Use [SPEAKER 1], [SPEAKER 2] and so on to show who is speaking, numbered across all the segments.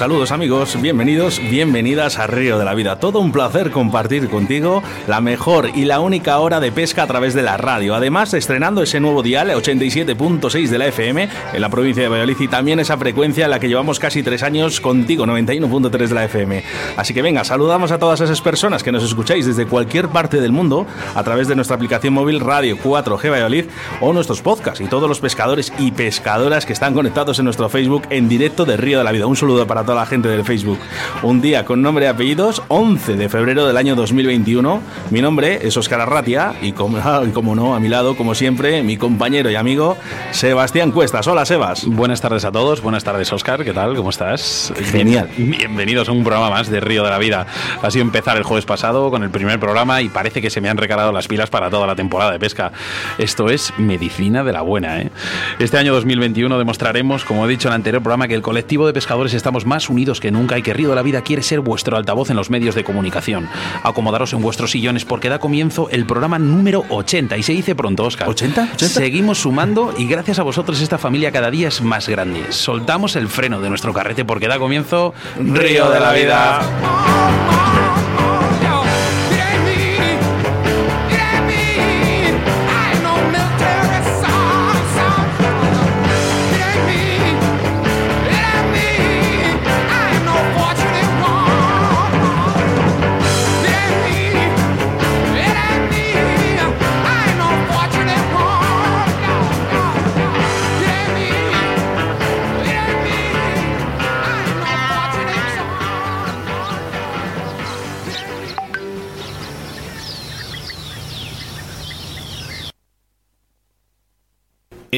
[SPEAKER 1] Saludos amigos, bienvenidos, bienvenidas a Río de la Vida. Todo un placer compartir contigo la mejor y la única hora de pesca a través de la radio. Además, estrenando ese nuevo dial 87.6 de la FM en la provincia de Valladolid y también esa frecuencia en la que llevamos casi tres años contigo, 91.3 de la FM. Así que venga, saludamos a todas esas personas que nos escucháis desde cualquier parte del mundo a través de nuestra aplicación móvil Radio 4G Valladolid o nuestros podcasts y todos los pescadores y pescadoras que están conectados en nuestro Facebook en directo de Río de la Vida. Un saludo para toda la gente del Facebook. Un día con nombre y apellidos, 11 de febrero del año 2021. Mi nombre es Óscar Arratia y como, y como no, a mi lado, como siempre, mi compañero y amigo Sebastián Cuestas. Hola, Sebas.
[SPEAKER 2] Buenas tardes a todos, buenas tardes Oscar, ¿qué tal? ¿Cómo estás?
[SPEAKER 1] Genial.
[SPEAKER 2] Bien- Bienvenidos a un programa más de Río de la Vida. Ha sido empezar el jueves pasado con el primer programa y parece que se me han recargado las pilas para toda la temporada de pesca. Esto es medicina de la buena, ¿eh? Este año 2021 demostraremos, como he dicho en el anterior programa, que el colectivo de pescadores estamos más unidos que nunca y que Río de la Vida quiere ser vuestro altavoz en los medios de comunicación. Acomodaros en vuestros sillones porque da comienzo el programa número 80 y se dice pronto, Oscar.
[SPEAKER 1] ¿80? ¿80?
[SPEAKER 2] Seguimos sumando y gracias a vosotros esta familia cada día es más grande. Soltamos el freno de nuestro carrete porque da comienzo
[SPEAKER 1] Río de la Vida.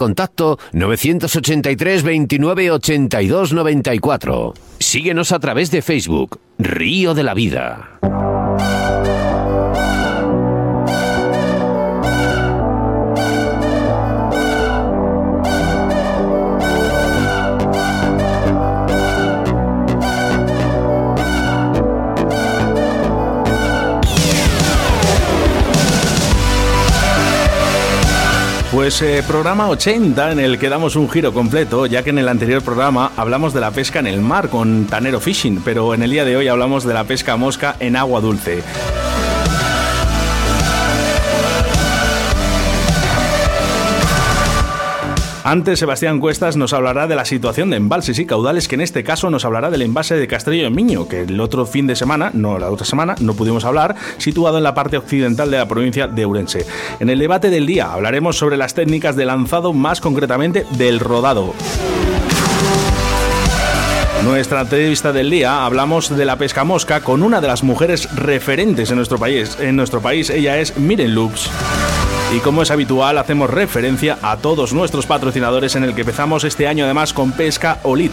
[SPEAKER 3] contacto 983 29 82 94. Síguenos a través de Facebook, Río de la Vida.
[SPEAKER 1] Pues programa 80 en el que damos un giro completo, ya que en el anterior programa hablamos de la pesca en el mar con Tanero Fishing, pero en el día de hoy hablamos de la pesca mosca en agua dulce. Antes, Sebastián Cuestas nos hablará de la situación de embalses y caudales, que en este caso nos hablará del embalse de Castrello en Miño, que el otro fin de semana, no la otra semana, no pudimos hablar, situado en la parte occidental de la provincia de Ourense. En el debate del día hablaremos sobre las técnicas de lanzado, más concretamente del rodado. Nuestra entrevista del día hablamos de la pesca mosca con una de las mujeres referentes en nuestro país. En nuestro país ella es Miren Lux. Y como es habitual, hacemos referencia a todos nuestros patrocinadores en el que empezamos este año además con Pesca Olit.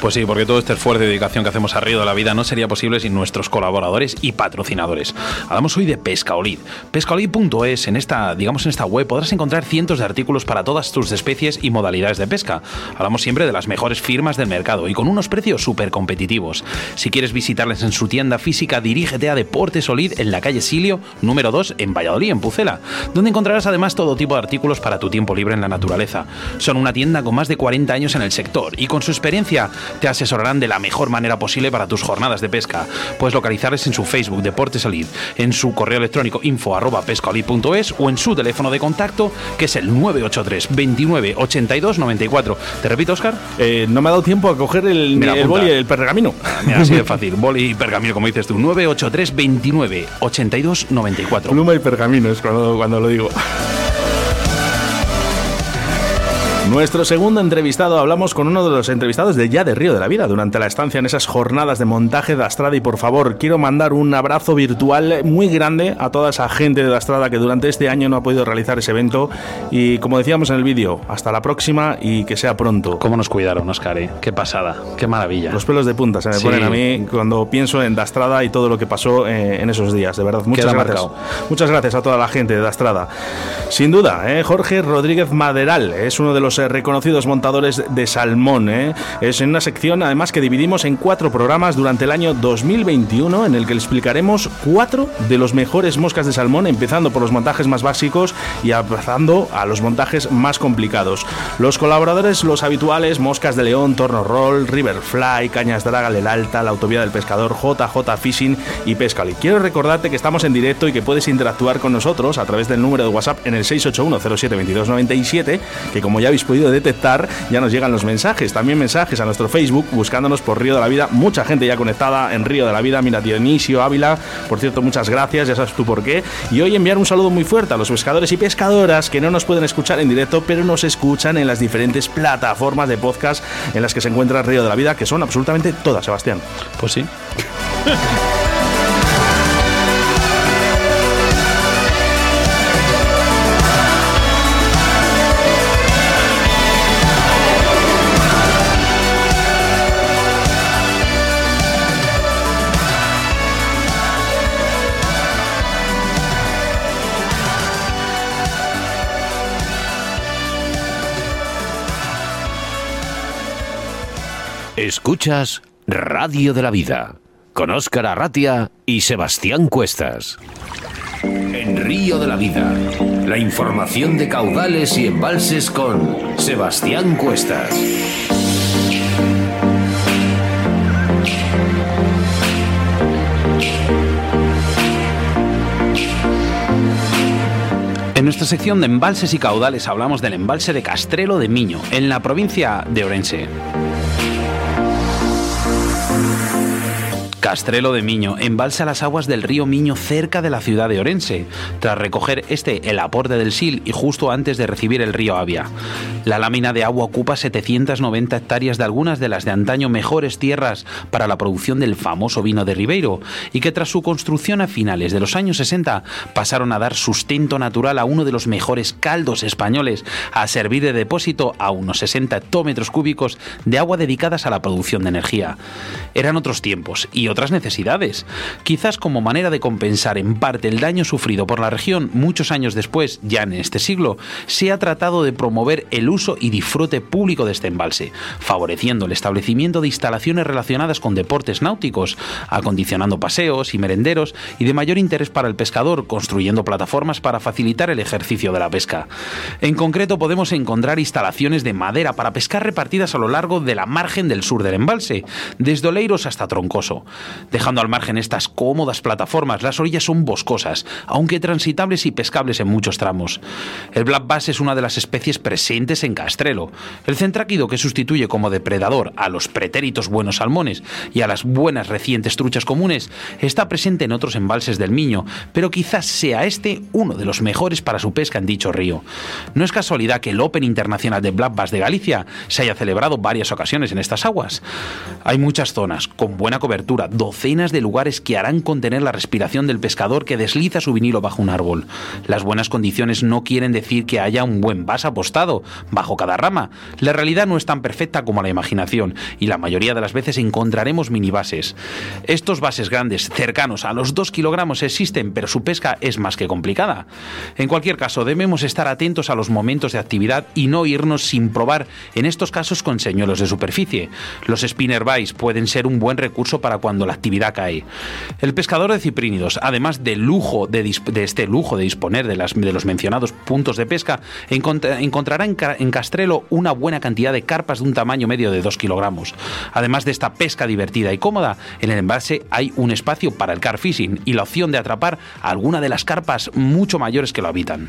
[SPEAKER 2] Pues sí, porque todo este esfuerzo y dedicación que hacemos a Río de la Vida no sería posible sin nuestros colaboradores y patrocinadores. Hablamos hoy de Pescaolid. Pescaolid.es, en esta, digamos en esta web podrás encontrar cientos de artículos para todas tus especies y modalidades de pesca. Hablamos siempre de las mejores firmas del mercado y con unos precios súper competitivos. Si quieres visitarles en su tienda física, dirígete a Deportes Olid en la calle Silio, número 2, en Valladolid, en Pucela, donde encontrarás además todo tipo de artículos para tu tiempo libre en la naturaleza. Son una tienda con más de 40 años en el sector y con su experiencia te asesorarán de la mejor manera posible para tus jornadas de pesca. Puedes localizarles en su Facebook Deportes Olid, en su correo electrónico info arroba pescaolid.es o en su teléfono de contacto que es el 983 29 82 94. ¿Te repito, Oscar?
[SPEAKER 1] Eh, no me ha dado tiempo a coger el, el boli y el pergamino.
[SPEAKER 2] Mira, así de fácil. Boli y pergamino, como dices tú. 983 29 82 94.
[SPEAKER 1] Pluma y pergamino es cuando, cuando lo digo. Yeah. Nuestro segundo entrevistado, hablamos con uno de los entrevistados de Ya de Río de la Vida durante la estancia en esas jornadas de montaje de Astrada y por favor quiero mandar un abrazo virtual muy grande a toda esa gente de Astrada que durante este año no ha podido realizar ese evento y como decíamos en el vídeo, hasta la próxima y que sea pronto.
[SPEAKER 2] ¿Cómo nos cuidaron, Oscar? eh? Qué pasada, qué maravilla.
[SPEAKER 1] Los pelos de punta se me
[SPEAKER 2] Sí.
[SPEAKER 1] ponen a mí cuando pienso en Dastrada y todo lo que pasó eh, en esos días. De verdad, muchas
[SPEAKER 2] Queda
[SPEAKER 1] gracias.
[SPEAKER 2] marcado.
[SPEAKER 1] Muchas gracias a toda la gente de Dastrada. Sin duda, eh, Jorge Rodríguez Maderal es uno de los eh, reconocidos montadores de salmón. eh. Es en una sección, además, que dividimos en cuatro programas durante el año 2021, en el que explicaremos cuatro de los mejores moscas de salmón, empezando por los montajes más básicos y avanzando a los montajes más complicados. Los colaboradores, los habituales, Moscas de León, Torno Roll, Riverfly, Cañas Draga, El Alta, La Autovía del Pescador, JJ Fishing y Pescali. Quiero recordarte que estamos en directo y que puedes interactuar con nosotros a través del número de WhatsApp en el 681072297, que como ya habéis podido detectar, ya nos llegan los mensajes. También mensajes a nuestro Facebook, buscándonos por Río de la Vida. Mucha gente ya conectada en Río de la Vida. Mira, Dionisio Ávila, por cierto, muchas gracias, ya sabes tú por qué. Y hoy enviar un saludo muy fuerte a los pescadores y pescadoras que no nos pueden escuchar en directo, pero nos escuchan en las diferentes plataformas de podcast en las que se encuentra Río de la Vida, que son absolutamente todas, Sebastián.
[SPEAKER 2] Pues sí.
[SPEAKER 3] Escuchas Radio de la Vida con Óscar Arratia y Sebastián Cuestas. En Río de la Vida, la información de caudales y embalses con Sebastián Cuestas.
[SPEAKER 2] En nuestra sección de embalses y caudales hablamos del embalse de Castrelo de Miño, en la provincia de Orense. Castrelo de Miño embalsa las aguas del río Miño cerca de la ciudad de Orense, tras recoger este el aporte del Sil y justo antes de recibir el río Avia. La lámina de agua ocupa 790 hectáreas de algunas de las de antaño mejores tierras para la producción del famoso vino de Ribeiro y que tras su construcción a finales de los años 60 pasaron a dar sustento natural a uno de los mejores caldos españoles, a servir de depósito a unos 60 hectómetros cúbicos de agua dedicadas a la producción de energía. Eran otros tiempos y otras necesidades. Quizás como manera de compensar en parte el daño sufrido por la región muchos años después, ya en este siglo, se ha tratado de promover el uso y disfrute público de este embalse, favoreciendo el establecimiento de instalaciones relacionadas con deportes náuticos, acondicionando paseos y merenderos y de mayor interés para el pescador, construyendo plataformas para facilitar el ejercicio de la pesca. En concreto podemos encontrar instalaciones de madera para pescar repartidas a lo largo de la margen del sur del embalse, desde Oleiros hasta Troncoso. Dejando al margen estas cómodas plataformas, las orillas son boscosas, aunque transitables y pescables en muchos tramos. El black bass es una de las especies presentes en Castrelo. El centráquido que sustituye como depredador a los pretéritos buenos salmones y a las buenas recientes truchas comunes está presente en otros embalses del Miño, pero quizás sea este uno de los mejores para su pesca en dicho río. No es casualidad que el Open Internacional de Black Bass de Galicia se haya celebrado varias ocasiones en estas aguas. Hay muchas zonas con buena cobertura, docenas de lugares que harán contener la respiración del pescador que desliza su vinilo bajo un árbol. Las buenas condiciones no quieren decir que haya un buen vas apostado bajo cada rama. La realidad no es tan perfecta como la imaginación y la mayoría de las veces encontraremos minibases. Estos bases grandes, cercanos a los 2 kilogramos, existen, pero su pesca es más que complicada. En cualquier caso, debemos estar atentos a los momentos de actividad y no irnos sin probar, en estos casos con señuelos de superficie. Los spinner buys pueden ser un buen recurso para cuando la actividad cae. El pescador de ciprínidos, además del lujo de, de este lujo de disponer de, de los mencionados puntos de pesca, encontra- encontrará en, Ca- en Castrelo una buena cantidad de carpas de un tamaño medio de 2 kilogramos. Además de esta pesca divertida y cómoda, en el embalse hay un espacio para el car fishing y la opción de atrapar alguna de las carpas mucho mayores que lo habitan.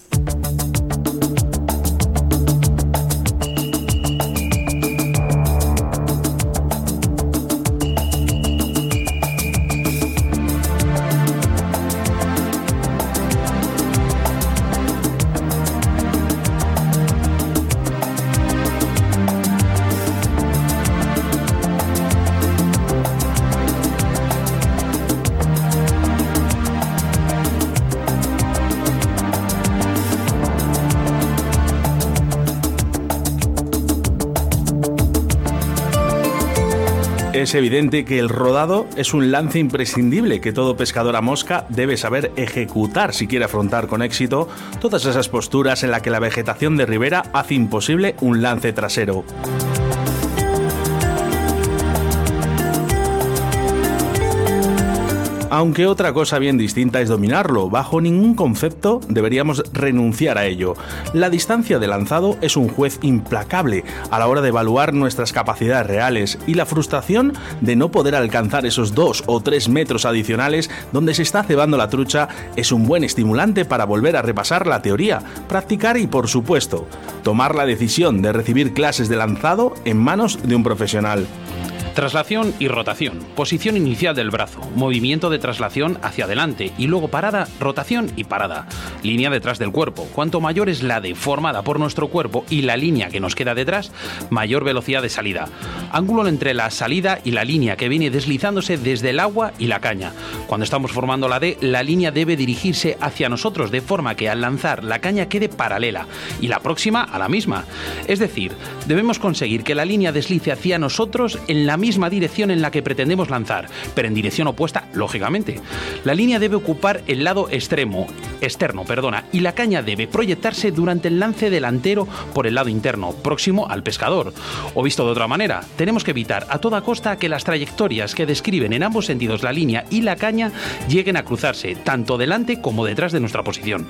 [SPEAKER 1] Es evidente que el rodado es un lance imprescindible que todo pescador a mosca debe saber ejecutar si quiere afrontar con éxito todas esas posturas en las que la vegetación de ribera hace imposible un lance trasero. Aunque otra cosa bien distinta es dominarlo, bajo ningún concepto deberíamos renunciar a ello. La distancia de lanzado es un juez implacable a la hora de evaluar nuestras capacidades reales y la frustración de no poder alcanzar esos dos o tres metros adicionales donde se está cebando la trucha es un buen estimulante para volver a repasar la teoría, practicar y por supuesto, tomar la decisión de recibir clases de lanzado en manos de un profesional.
[SPEAKER 2] Traslación y rotación. Posición inicial del brazo. Movimiento de traslación hacia adelante y luego parada, rotación y parada. Línea detrás del cuerpo. Cuanto mayor es la deformada por nuestro cuerpo y la línea que nos queda detrás, mayor velocidad de salida. Ángulo entre la salida y la línea que viene deslizándose desde el agua y la caña. Cuando estamos formando la D, la línea debe dirigirse hacia nosotros de forma que al lanzar la caña quede paralela y la próxima a la misma. Es decir, debemos conseguir que la línea deslice hacia nosotros en la misma dirección en la que pretendemos lanzar, pero en dirección opuesta, lógicamente. La línea debe ocupar el lado extremo, externo, perdona, y la caña debe proyectarse durante el lance delantero por el lado interno, próximo al pescador. O visto de otra manera, tenemos que evitar a toda costa que las trayectorias que describen en ambos sentidos la línea y la caña lleguen a cruzarse, tanto delante como detrás de nuestra posición.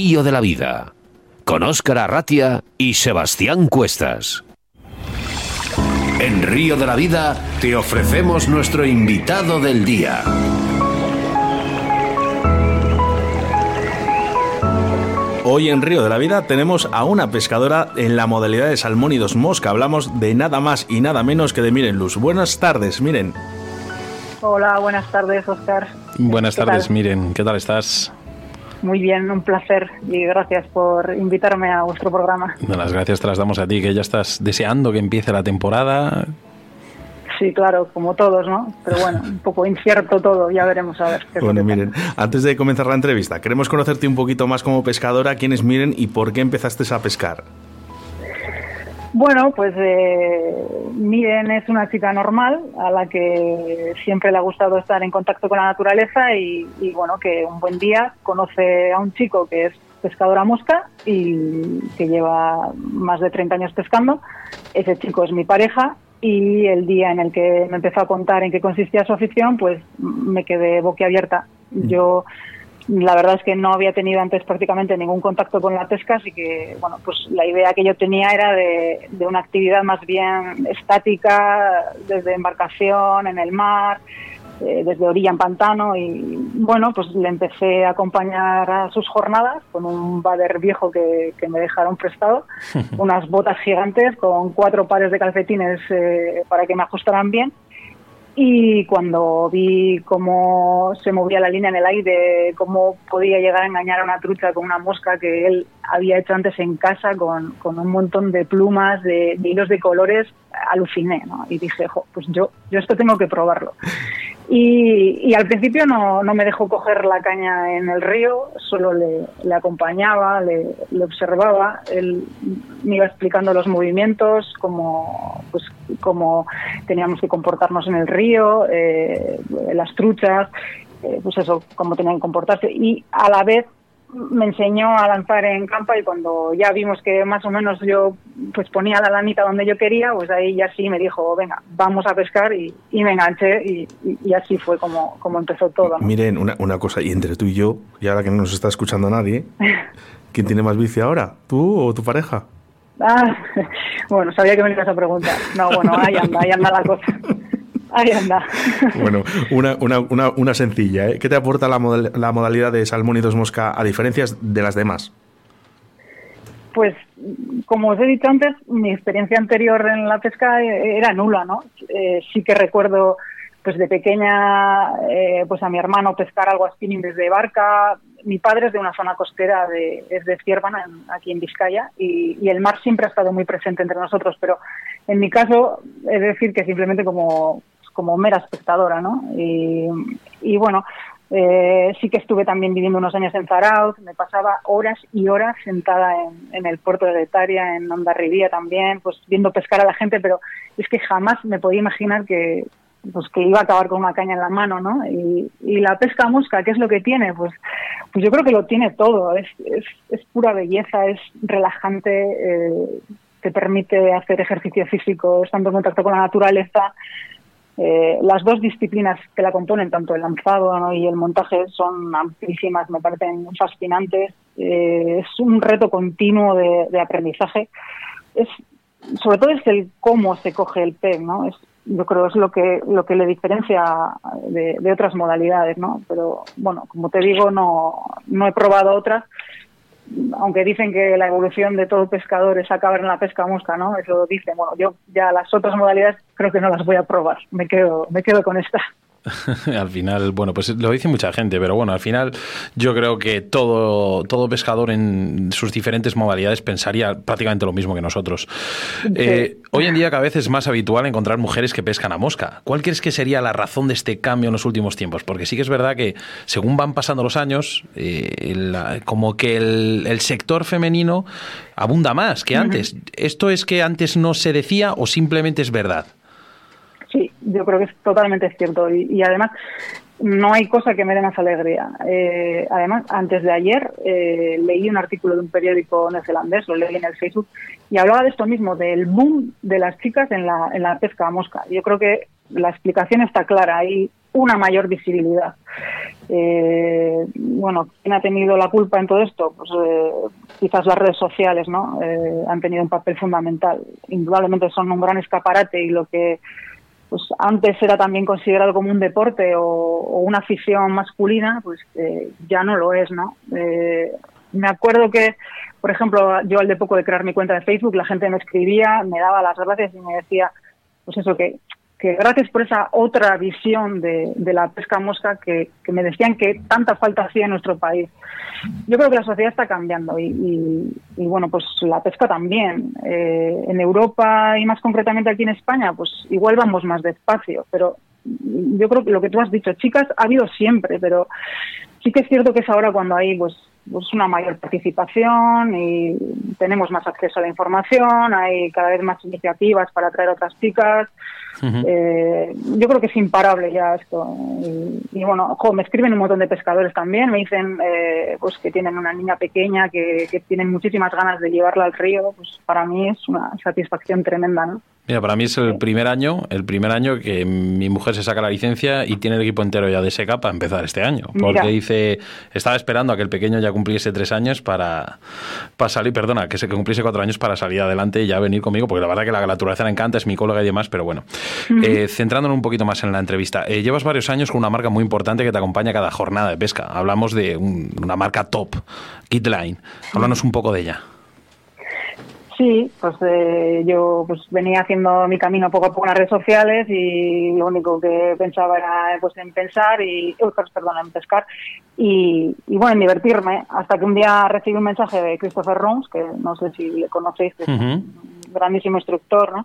[SPEAKER 3] Río de la Vida, con Óscar Arratia y Sebastián Cuestas. En Río de la Vida te ofrecemos nuestro invitado del día.
[SPEAKER 1] Hoy en Río de la Vida tenemos a una pescadora en la modalidad de salmón y dos mosca. Hablamos de nada más y nada menos que de Miren Luz. Buenas tardes, Miren.
[SPEAKER 4] Hola, buenas tardes, Oscar.
[SPEAKER 2] Buenas
[SPEAKER 4] ¿Qué
[SPEAKER 2] tardes,
[SPEAKER 4] tal?
[SPEAKER 2] Miren, ¿qué tal estás?
[SPEAKER 4] Muy bien, un placer y gracias por invitarme a vuestro programa.
[SPEAKER 2] No, las gracias te las damos a ti, que ya estás deseando que empiece la temporada.
[SPEAKER 4] Sí, claro, como todos, ¿no? Pero bueno, un poco incierto todo, ya veremos a ver. qué
[SPEAKER 1] Bueno, Miren, antes de comenzar la entrevista, queremos conocerte un poquito más como pescadora, quién es Miren y por qué empezaste a pescar.
[SPEAKER 4] Bueno, pues eh, Miren es una chica normal a la que siempre le ha gustado estar en contacto con la naturaleza y, y, bueno, que un buen día conoce a un chico que es pescadora mosca y que lleva más de 30 años pescando. Ese chico es mi pareja y el día en el que me empezó a contar en qué consistía su afición, pues me quedé boquiabierta. Yo la verdad es que no había tenido antes prácticamente ningún contacto con la pesca, así que bueno, pues la idea que yo tenía era de, de una actividad más bien estática, desde embarcación, en el mar, eh, desde orilla en pantano y bueno, pues le empecé a acompañar a sus jornadas con un bader viejo que, que me dejaron prestado, unas botas gigantes con cuatro pares de calcetines eh, para que me ajustaran bien y cuando vi cómo se movía la línea en el aire, cómo podía llegar a engañar a una trucha con una mosca que él había hecho antes en casa con, con un montón de plumas, de, de hilos de colores, aluciné. Y dije, "Jo, pues yo, yo esto tengo que probarlo. Y, y al principio no, no me dejó coger la caña en el río, solo le, acompañaba, le, observaba, él me iba explicando los movimientos, cómo, pues, teníamos que comportarnos en el río, eh, las truchas, eh, pues eso, cómo tenían que comportarse. Y a la vez me enseñó a lanzar en campa y cuando ya vimos que más o menos yo pues ponía la lanita donde yo quería, pues ahí ya sí me dijo, venga, vamos a pescar y, y me enganché y, y- y así fue como, como empezó todo. ¿no?
[SPEAKER 5] Miren, una, una cosa, y entre tú y yo, y ahora que no nos está escuchando nadie, ¿quién tiene más bici ahora? ¿Tú o tu pareja?
[SPEAKER 4] Ah, bueno, sabía que me ibas a preguntar. No, bueno, ahí anda, ahí anda la cosa. Ahí anda.
[SPEAKER 5] Bueno, una, una, una, una sencilla, ¿eh? ¿Qué te aporta la, modal- la modalidad de salmón y dos mosca a diferencias de las demás?
[SPEAKER 4] Pues, como os he dicho antes, mi experiencia anterior en la pesca eh, era nula, ¿no? Eh, sí que recuerdo, pues de pequeña, eh, pues a mi hermano pescar algo a spinning desde barca. Mi padre es de una zona costera, de, es de Ciervana, aquí en Vizcaya, y, y el mar siempre ha estado muy presente entre nosotros, pero en mi caso, es decir, que simplemente como, como mera espectadora, ¿no? Y, bueno, eh, sí que estuve también viviendo unos años en Zarauz, me pasaba horas y horas sentada en, en el puerto de Getaria, en Ondarribía también, pues viendo pescar a la gente, pero es que jamás me podía imaginar que pues que iba a acabar con una caña en la mano, ¿no? Y, y la pesca a mosca, ¿qué es lo que tiene? Pues, pues yo creo que lo tiene todo, es, es, es pura belleza, es relajante, eh, te permite hacer ejercicio físico estando en contacto con la naturaleza, eh, las dos disciplinas que la componen, tanto el lanzado y el montaje, son amplísimas, me parecen fascinantes. Eh, es un reto continuo de, de aprendizaje. Es, sobre todo es el cómo se coge el pez, ¿no? Es, yo creo es lo que lo que le diferencia de, de otras modalidades, ¿no? Pero bueno, como te digo, no, no he probado otras aunque dicen que la evolución de todo pescador es acabar en la pesca mosca, ¿no? Eso dicen. Bueno, yo ya las otras modalidades creo que no las voy a probar. Me quedo, me quedo con esta.
[SPEAKER 2] al final, bueno, pues lo dice mucha gente, pero bueno, al final yo creo que todo, todo pescador en sus diferentes modalidades pensaría prácticamente lo mismo que nosotros. Eh, hoy en día cada vez es más habitual encontrar mujeres que pescan a mosca. ¿Cuál crees que sería la razón de este cambio en los últimos tiempos? Porque sí que es verdad que según van pasando los años, eh, la- como que el, el sector femenino abunda más que antes. ¿Esto es que antes no se decía o simplemente es verdad?
[SPEAKER 4] Sí, yo creo que es totalmente cierto. Y, y además, no hay cosa que me dé más alegría. Eh, además, antes de ayer eh, leí un artículo de un periódico neozelandés, lo leí en el Facebook, y hablaba de esto mismo, del boom de las chicas en la, en la pesca a mosca. Yo creo que la explicación está clara, hay una mayor visibilidad. Eh, bueno, ¿quién ha tenido la culpa en todo esto? Pues eh, quizás las redes sociales, ¿no? Eh, han tenido un papel fundamental. Indudablemente son un gran escaparate y lo que pues antes era también considerado como un deporte o, una afición masculina, pues eh, ya no lo es, ¿no? Eh, me acuerdo que, por ejemplo, yo al de poco de crear mi cuenta de Facebook, la gente me escribía, me daba las gracias y me decía, pues eso, que, que gracias por esa otra visión de, de la pesca mosca que, que me decían que tanta falta hacía en nuestro país. Yo creo que la sociedad está cambiando y, y, y bueno, pues la pesca también. Eh, en Europa y más concretamente aquí en España, pues igual vamos más despacio, pero yo creo que lo que tú has dicho, chicas, ha habido siempre, pero sí que es cierto que es ahora cuando hay pues, pues una mayor participación y tenemos más acceso a la información, hay cada vez más iniciativas para atraer a otras chicas. Eh, yo creo que es imparable ya esto. Y, y bueno, jo, me escriben un montón de pescadores también, me dicen eh, pues que tienen una niña pequeña, que, que tienen muchísimas ganas de llevarla al río. Pues para mí es una satisfacción tremenda, ¿no?
[SPEAKER 2] Mira, para mí es el primer año, el primer año que mi mujer se saca la licencia y tiene el equipo entero ya de seca para empezar este año. Porque
[SPEAKER 4] Mira.
[SPEAKER 2] dice, estaba esperando a que el pequeño ya cumpliese tres años para, para salir, perdona, que se que cumpliese cuatro años para salir adelante y ya venir conmigo, porque la verdad que la naturaleza le encanta, es mi colega y demás, pero bueno. Eh, centrándonos un poquito más en la entrevista, eh, llevas varios años con una marca muy importante que te acompaña cada jornada de pesca. Hablamos de un- una marca top, Kitline. Háblanos un poco de ella.
[SPEAKER 4] Sí, pues eh, yo pues venía haciendo mi camino poco a poco en las redes sociales y lo único que pensaba era pues en pensar y, pues, perdón, en pescar y, y, bueno, en divertirme hasta que un día recibí un mensaje de Christopher Rons, que no sé si le conocéis, que es un grandísimo instructor, ¿no?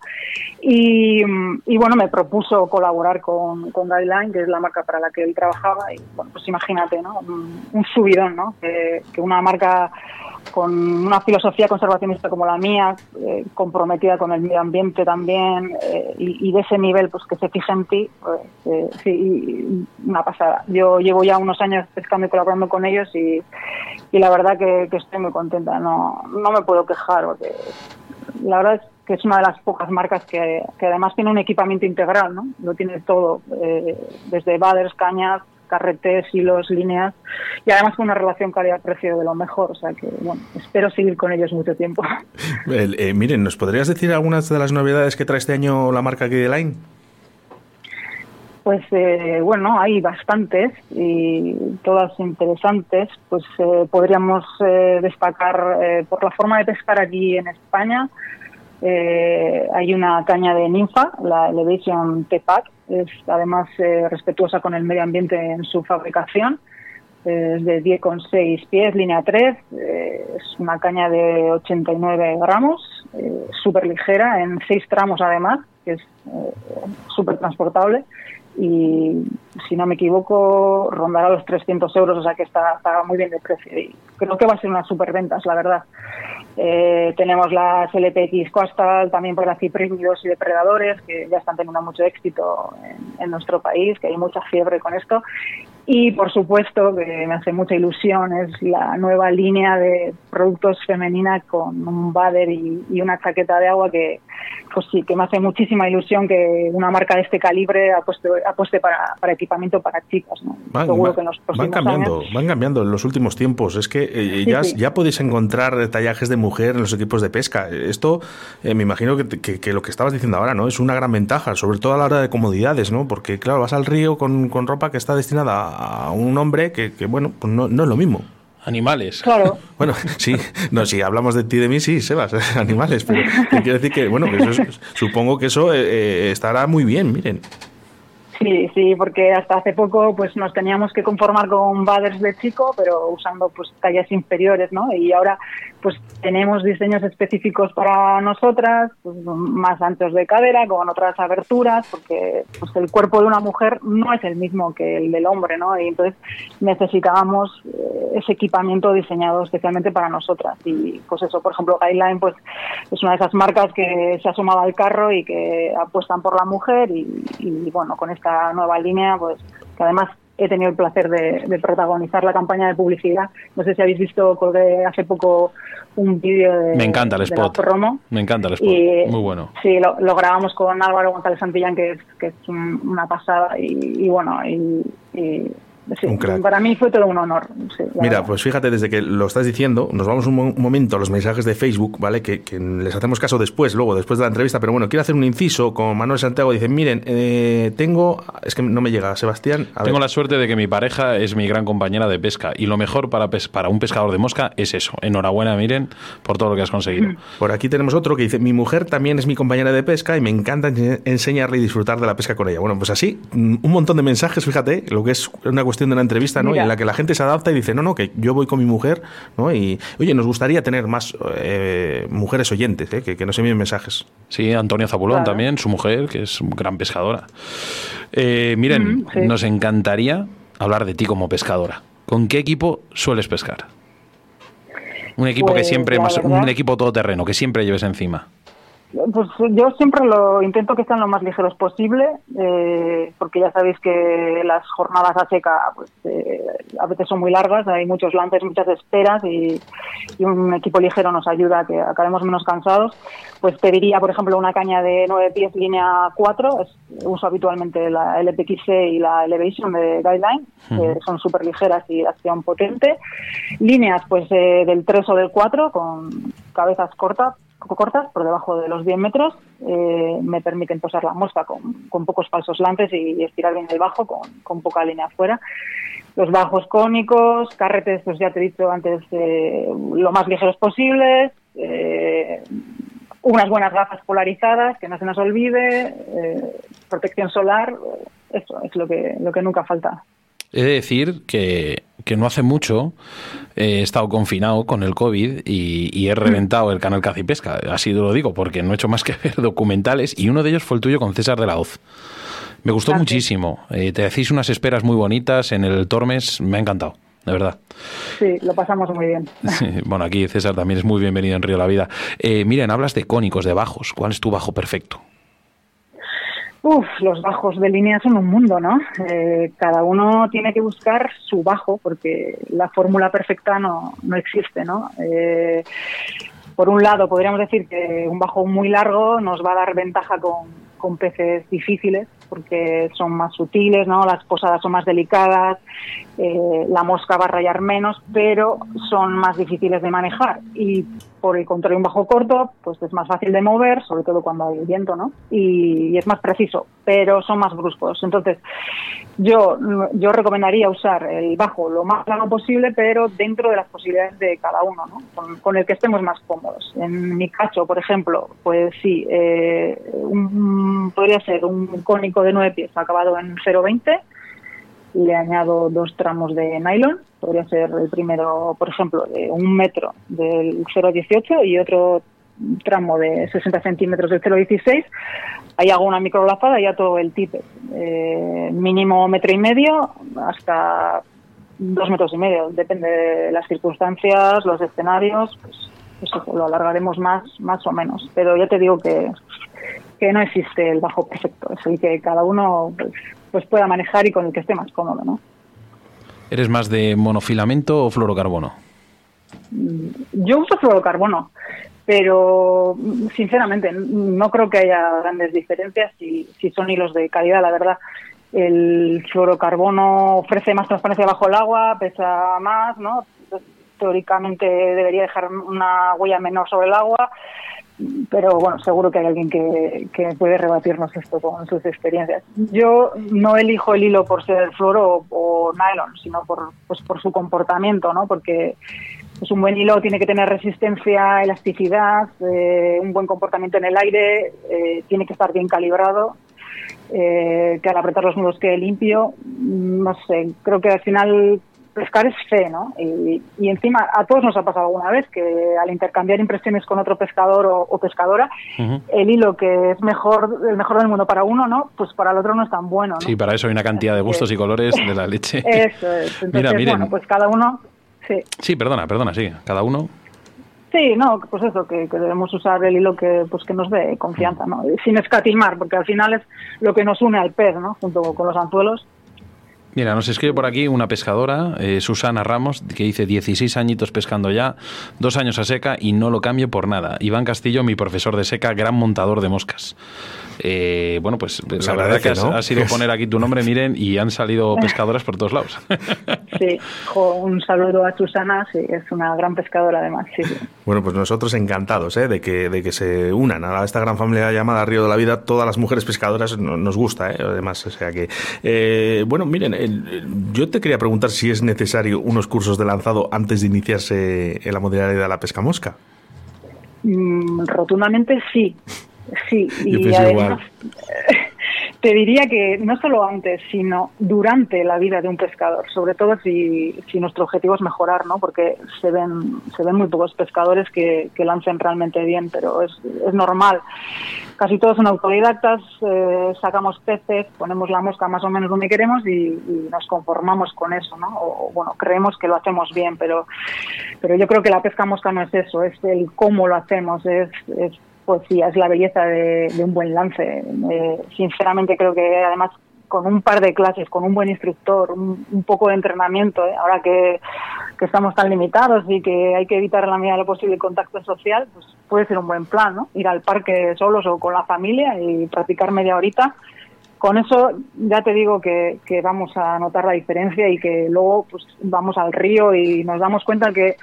[SPEAKER 4] Y, y, bueno, me propuso colaborar con, con Guideline, que es la marca para la que él trabajaba, y bueno, pues imagínate, ¿no? Un, un subidón, ¿no? Que, que una marca con una filosofía conservacionista como la mía, eh, comprometida con el medio ambiente también, eh, y, de ese nivel, pues que se fije en ti, pues, eh, sí, una pasada. Yo llevo ya unos años pescando y colaborando con ellos y, y la verdad que, que, estoy muy contenta, no, no me puedo quejar, porque la verdad es que es una de las pocas marcas que, que además tiene un equipamiento integral, ¿no? Lo tiene todo, eh, desde baders, cañas, carretes, hilos, líneas y además con una relación calidad-precio de lo mejor. O sea que, bueno, espero seguir con ellos mucho tiempo.
[SPEAKER 1] Eh, eh, miren, ¿nos podrías decir algunas de las novedades que trae este año la marca Guideline?
[SPEAKER 4] Pues eh, bueno, hay bastantes y todas interesantes. Pues eh, podríamos eh, destacar eh, por la forma de pescar aquí en España. hay una caña de ninfa, la Elevation T-Pack, es además respetuosa con el medio ambiente en su fabricación. Es de 10,6 pies, línea 3. es una caña de 89 gramos, súper ligera, en 6 tramos además, que es súper transportable y si no me equivoco rondará los 300 euros, o sea que está, está muy bien de precio y creo que va a ser unas superventas, la verdad. Eh, tenemos las LPX Coastal, también para ciprínidos y depredadores, que ya están teniendo mucho éxito en, en, nuestro país, que hay mucha fiebre con esto. Y por supuesto, que me hace mucha ilusión, es la nueva línea de productos femeninas con un bader y, y una chaqueta de agua que, pues sí, que me hace muchísima ilusión que una marca de este calibre apueste, apueste para, para equipamiento para chicas. ¿no?
[SPEAKER 1] Van,
[SPEAKER 4] Seguro
[SPEAKER 1] van,
[SPEAKER 4] que en los
[SPEAKER 1] van cambiando,
[SPEAKER 4] años...
[SPEAKER 1] van cambiando en los últimos tiempos. Es que eh, ya,
[SPEAKER 4] sí.
[SPEAKER 1] ya podéis encontrar tallajes de mujer en los equipos de pesca. Esto eh, me imagino que, que, que, lo que estabas diciendo ahora no es una gran ventaja, sobre todo a la hora de comodidades, ¿no? Porque claro, vas al río con, con ropa que está destinada a un hombre que, que bueno, pues no, no es lo mismo
[SPEAKER 2] animales.
[SPEAKER 4] Claro.
[SPEAKER 1] Bueno, sí, no, si hablamos de ti de mí, sí, Sebas, animales, pero quiero decir que, bueno, que eso es, supongo que eso eh, estará muy bien, miren.
[SPEAKER 4] Sí, sí, porque hasta hace poco pues nos teníamos que conformar con baders de chico, pero usando pues tallas inferiores, ¿no? Y ahora pues tenemos diseños específicos para nosotras, pues, más anchos de cadera, con otras aberturas, porque pues el cuerpo de una mujer no es el mismo que el del hombre, ¿no? Y entonces necesitábamos eh, ese equipamiento diseñado especialmente para nosotras. Y pues eso, por ejemplo, Guideline pues es una de esas marcas que se ha sumado al carro y que apuestan por la mujer y, y bueno, con esta nueva línea, pues que además he tenido el placer de, de, protagonizar la campaña de publicidad. No sé si habéis visto, colgué hace poco un vídeo de.
[SPEAKER 2] Me encanta el spot.
[SPEAKER 4] promo.
[SPEAKER 2] Me encanta el spot.
[SPEAKER 4] Y,
[SPEAKER 2] Muy bueno.
[SPEAKER 4] Sí, lo, lo, grabamos con Álvaro González Santillán, que es, que es un, una pasada. Y, y bueno, y, y Sí, para mí fue todo un honor. Sí,
[SPEAKER 1] Mira, verdad. pues fíjate, desde que lo estás diciendo, nos vamos un, mo un momento a los mensajes de Facebook, ¿vale? Que, que, les hacemos caso después, luego, después de la entrevista, pero bueno, quiero hacer un inciso con Manuel Santiago. Dicen, miren, eh, tengo, es que no me llega, Sebastián.
[SPEAKER 2] tengo ver. la suerte de que mi pareja es mi gran compañera de pesca y lo mejor para, para un pescador de mosca es eso. Enhorabuena, miren, por todo lo que has conseguido.
[SPEAKER 1] Por aquí tenemos otro que dice, mi mujer también es mi compañera de pesca y me encanta enseñarle y disfrutar de la pesca con ella. Bueno, pues así, un montón de mensajes, fíjate, lo que es una cuestión de una entrevista, ¿no? Y en la que la gente se adapta y dice, no, no, que yo voy con mi mujer, ¿no? Y, oye, nos gustaría tener más eh, mujeres oyentes, ¿eh? que, que, nos envíen mensajes.
[SPEAKER 2] Sí, Antonio Zabulón claro. también, su mujer, que es gran pescadora. Eh, miren, mm, sí. nos encantaría hablar de ti como pescadora. ¿Con qué equipo sueles pescar? Un equipo pues, que siempre, más, un equipo todoterreno, que siempre lleves encima.
[SPEAKER 4] Pues yo siempre lo intento que sean lo más ligeros posible, eh, porque ya sabéis que las jornadas a seca pues, eh, a veces son muy largas, hay muchos lances, muchas esperas y, y, un equipo ligero nos ayuda a que acabemos menos cansados. Pues pediría, por ejemplo, una caña de 9 pies línea 4, es, uso habitualmente la LPXC y la Elevation de Guideline, que son súper ligeras y acción potente. Líneas pues eh, del 3 o del 4 con cabezas cortas cortas, por debajo de los 10 metros, eh, me permiten posar la mosca con, pocos falsos lances y estirar bien el bajo con, con, poca línea afuera. Los bajos cónicos, carretes, pues ya te he dicho antes, eh, lo más ligeros posibles, eh, unas buenas gafas polarizadas, que no se nos olvide, protección solar, eso es lo que, lo que nunca falta.
[SPEAKER 2] He de decir que, que no hace mucho eh, he estado confinado con el COVID y, y he reventado el canal Caza y Pesca. Así lo digo, porque no he hecho más que ver documentales y uno de ellos fue el tuyo con César de la Hoz. Me gustó
[SPEAKER 4] Gracias.
[SPEAKER 2] muchísimo. Eh, te hacéis unas esperas muy bonitas en el Tormes. Me ha encantado, de verdad.
[SPEAKER 4] Sí, lo pasamos muy bien.
[SPEAKER 2] Sí, bueno, aquí César también es muy bienvenido en Río la Vida. Eh, miren, hablas de cónicos, de bajos. ¿Cuál es tu bajo perfecto?
[SPEAKER 4] Uf, los bajos de línea son un mundo, ¿no? Eh, cada uno tiene que buscar su bajo porque la fórmula perfecta no, no existe, ¿no? Eh, por un lado, podríamos decir que un bajo muy largo nos va a dar ventaja con, con peces difíciles porque son más sutiles, ¿no? Las posadas son más delicadas, eh, la mosca va a rayar menos, pero son más difíciles de manejar. Y por el contrario, un bajo corto, pues es más fácil de mover, sobre todo cuando hay viento, ¿no? Y, es más preciso, pero son más bruscos. Entonces, yo, yo recomendaría usar el bajo lo más largo posible, pero dentro de las posibilidades de cada uno, ¿no? Con, el que estemos más cómodos. En mi caso, por ejemplo, pues sí, eh, un- podría ser un cónico de 9 pies acabado en 0,20 le añado dos tramos de nylon. Podría ser el primero, por ejemplo, de un metro del 0,18 y otro tramo de 60 centímetros del 0,16. Ahí hago una microlazada y ato el tippet. Eh, mínimo metro y medio hasta dos metros y medio. Depende de las circunstancias, los escenarios. Pues eso, lo alargaremos más, más o menos. Pero ya te digo que, que no existe el bajo perfecto. Es el que cada uno pues, pues pueda manejar y con el que esté más cómodo, ¿no?
[SPEAKER 2] ¿Eres más de monofilamento o fluorocarbono?
[SPEAKER 4] Yo uso fluorocarbono, pero mm, sinceramente no creo que haya grandes diferencias si, si son hilos de calidad, la verdad. El fluorocarbono ofrece más transparencia bajo el agua, pesa más, ¿no? Teóricamente debería dejar una huella menor sobre el agua, pero bueno, seguro que hay alguien que, que puede rebatirnos esto con sus experiencias. Yo no elijo el hilo por ser fluoro o, o nylon, sino por, pues por su comportamiento, ¿no? Porque pues un buen hilo tiene que tener resistencia, elasticidad, eh, un buen comportamiento en el aire, eh, tiene que estar bien calibrado, eh, que al apretar los nudos quede limpio. No sé, creo que al final pescar es fe, ¿no? Y, y encima a todos nos ha pasado alguna vez que al intercambiar impresiones con otro pescador o, o pescadora, el hilo que es mejor, el mejor del mundo para uno, ¿no? Pues para el otro no es tan bueno, ¿no?
[SPEAKER 2] Sí, para eso hay una cantidad de gustos y colores de la leche.
[SPEAKER 4] Eso es. Entonces,
[SPEAKER 2] Mira, miren.
[SPEAKER 4] bueno, pues cada uno, sí.
[SPEAKER 2] Sí, perdona, perdona, sí. Cada uno.
[SPEAKER 4] Sí, no, pues eso, que, que debemos usar el hilo que pues que nos dé confianza, ¿no? Sin escatimar, porque al final es lo que nos une al pez, ¿no? Junto con los anzuelos.
[SPEAKER 2] Mira, nos escribe por aquí una pescadora, eh, Susana Ramos, que dice 16 añitos pescando ya, dos años a seca y no lo cambio por nada. Iván Castillo, mi profesor de seca, gran montador de moscas. Eh, bueno, pues
[SPEAKER 1] Se
[SPEAKER 2] la verdad que has,
[SPEAKER 1] ¿no?
[SPEAKER 2] has ido poner aquí tu nombre, miren, y han salido pescadoras por todos lados.
[SPEAKER 4] Sí, jo, un saludo a Susana, sí, es una gran pescadora además, sí. sí.
[SPEAKER 1] Bueno, pues nosotros encantados ¿eh? de, que, de que se unan a esta gran familia llamada Río de la Vida. Todas las mujeres pescadoras no- nos gusta, ¿eh? además. O sea que, eh, bueno, miren, yo te quería preguntar si es necesario unos cursos de lanzado antes de iniciarse en la modalidad de la pesca mosca.
[SPEAKER 4] Mm, rotundamente sí, sí. Y además,
[SPEAKER 1] igual.
[SPEAKER 4] te diría que no solo antes, sino durante la vida de un pescador, sobre todo si, si nuestro objetivo es mejorar, ¿no? Porque se ven, se ven muy pocos pescadores que, que lancen realmente bien, pero es, es normal. Casi todos son autodidactas, eh, sacamos peces, ponemos la mosca más o menos donde queremos y, nos conformamos con eso, ¿no? O, bueno, creemos que lo hacemos bien, pero, pero yo creo que la pesca mosca no es eso, es el cómo lo hacemos, es, es pues sí, es la belleza de, un buen lance. Eh, sinceramente creo que además con un par de clases, con un buen instructor, un, un poco de entrenamiento, ¿eh? ahora que, que estamos tan limitados y que hay que evitar la medida de lo posible el contacto social, pues puede ser un buen plan, ¿no? Ir al parque solos o con la familia y practicar media horita. Con eso ya te digo que, que vamos a notar la diferencia y que luego pues vamos al río y nos damos cuenta que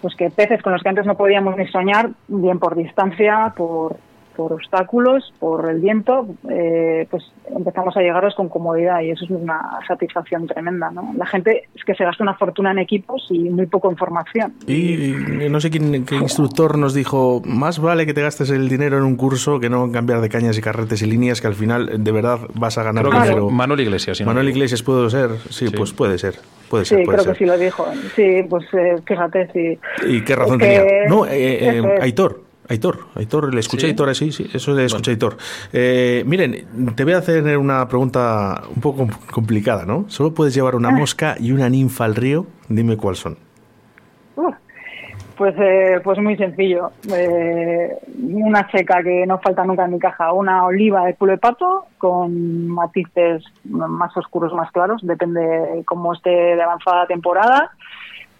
[SPEAKER 4] pues que peces con los que antes no podíamos ni soñar, bien por distancia, por, por obstáculos, por el viento, eh, pues empezamos a llegarlos con comodidad y eso es una satisfacción tremenda, ¿no? La gente es que se gasta una fortuna en equipos y muy poco en formación.
[SPEAKER 1] Y, y no sé quién, qué instructor nos dijo, más vale que te gastes el dinero en un curso que no en cambiar de cañas y carretes y líneas, que al final de verdad vas a ganar dinero.
[SPEAKER 2] Manuel Iglesias. si no
[SPEAKER 1] Manuel. Iglesias puede ser, sí,
[SPEAKER 2] Sí.
[SPEAKER 1] pues puede ser, puede ser,
[SPEAKER 4] Sí,
[SPEAKER 1] puede
[SPEAKER 4] creo
[SPEAKER 1] ser.
[SPEAKER 4] que sí lo dijo. Sí, pues eh, fíjate, sí.
[SPEAKER 1] ¿Y qué razón
[SPEAKER 4] Es que
[SPEAKER 1] tenía? No, eh, eh. Aitor. Aitor, Aitor, le escuché
[SPEAKER 2] ¿Sí?
[SPEAKER 1] a Aitor así, sí, eso le escuché a Aitor. Eh, miren, te voy a hacer una pregunta un poco com- complicada, ¿no? Solo puedes llevar
[SPEAKER 4] Ah.
[SPEAKER 1] una mosca y una ninfa al río, dime cuáles son.
[SPEAKER 4] Pues, eh, pues muy sencillo. Eh, una checa que no falta nunca en mi caja. Una oliva de culo de pato con matices más oscuros, más claros. Depende cómo esté de avanzada temporada.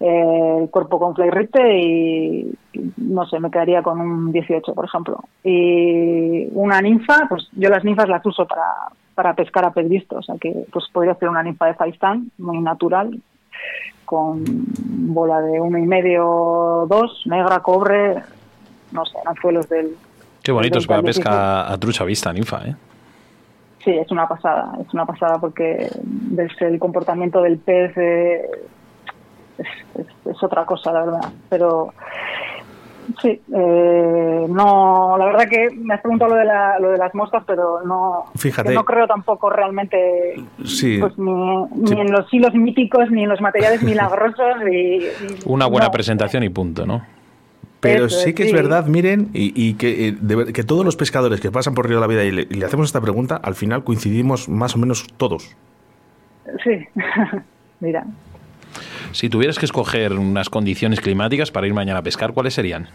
[SPEAKER 4] Eh, el cuerpo con flairrite y no sé, me quedaría con un 18, por ejemplo. Y una ninfa, pues yo las ninfas las uso para, para pescar a pez visto. O sea que pues podría ser una ninfa de Faistán, muy natural, con bola de uno y medio, dos, negra, cobre, no sé, anzuelos del...
[SPEAKER 2] Qué bonito es
[SPEAKER 4] del
[SPEAKER 2] para
[SPEAKER 4] 25.
[SPEAKER 2] pesca a trucha vista, ninfa, ¿eh?
[SPEAKER 4] Sí, es una pasada, es una pasada porque desde el comportamiento del pez eh, es, es- es otra cosa, la verdad. Pero sí, eh, no, la verdad que me has preguntado lo de, la, lo de las moscas, pero no,
[SPEAKER 1] Fíjate.
[SPEAKER 4] no creo tampoco realmente
[SPEAKER 1] Sí.
[SPEAKER 4] pues, ni, ni
[SPEAKER 1] Sí.
[SPEAKER 4] en los hilos míticos, ni en los materiales milagrosos. ni-
[SPEAKER 2] Una buena
[SPEAKER 4] no.
[SPEAKER 2] presentación y punto, ¿no?
[SPEAKER 1] Pero
[SPEAKER 4] Eso
[SPEAKER 1] sí que es verdad, miren, y, y que, eh, de que todos los pescadores que pasan por Río de la Vida y le, y le hacemos esta pregunta, al final coincidimos más o menos todos.
[SPEAKER 4] Sí, mira.
[SPEAKER 2] Si tuvieras que escoger unas condiciones climáticas para ir mañana a pescar, ¿cuáles serían?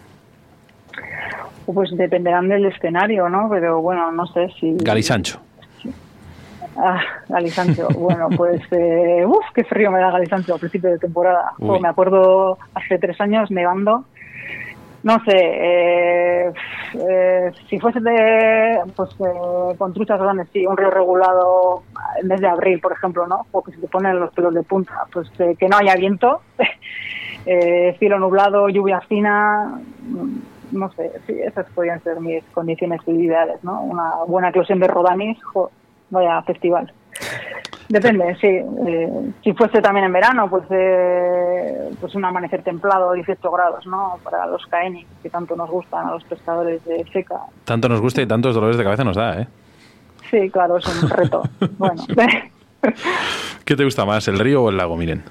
[SPEAKER 4] Pues dependerán del escenario, ¿no? Pero bueno, no sé si...
[SPEAKER 2] Galisancho.
[SPEAKER 4] Ah, Galisancho. bueno, pues... Eh, uf, qué frío me da Galisancho a principio de temporada.
[SPEAKER 2] Uy.
[SPEAKER 4] Jo, me acuerdo hace tres años nevando. No sé, eh, eh, si fuese de, pues, eh, con truchas grandes, sí, un río regulado en mes de abril, por ejemplo, ¿no? O que se te ponen los pelos de punta, pues que no haya viento, eh, cielo nublado, lluvia fina, mm, no sé, sí, esas podrían ser mis condiciones ideales, ¿no? Una buena eclosión de rodamis, jo, vaya festival. Depende, sí. eh, si fuese también en verano, pues eh, pues un amanecer templado, 18 grados, ¿no? Para los caeni, que tanto nos gustan a los pescadores de seca.
[SPEAKER 2] Tanto nos gusta y tantos dolores de cabeza nos da, ¿eh?
[SPEAKER 4] Sí, claro, es un reto. bueno,
[SPEAKER 2] ¿Qué te gusta más, el río o el lago? Miren.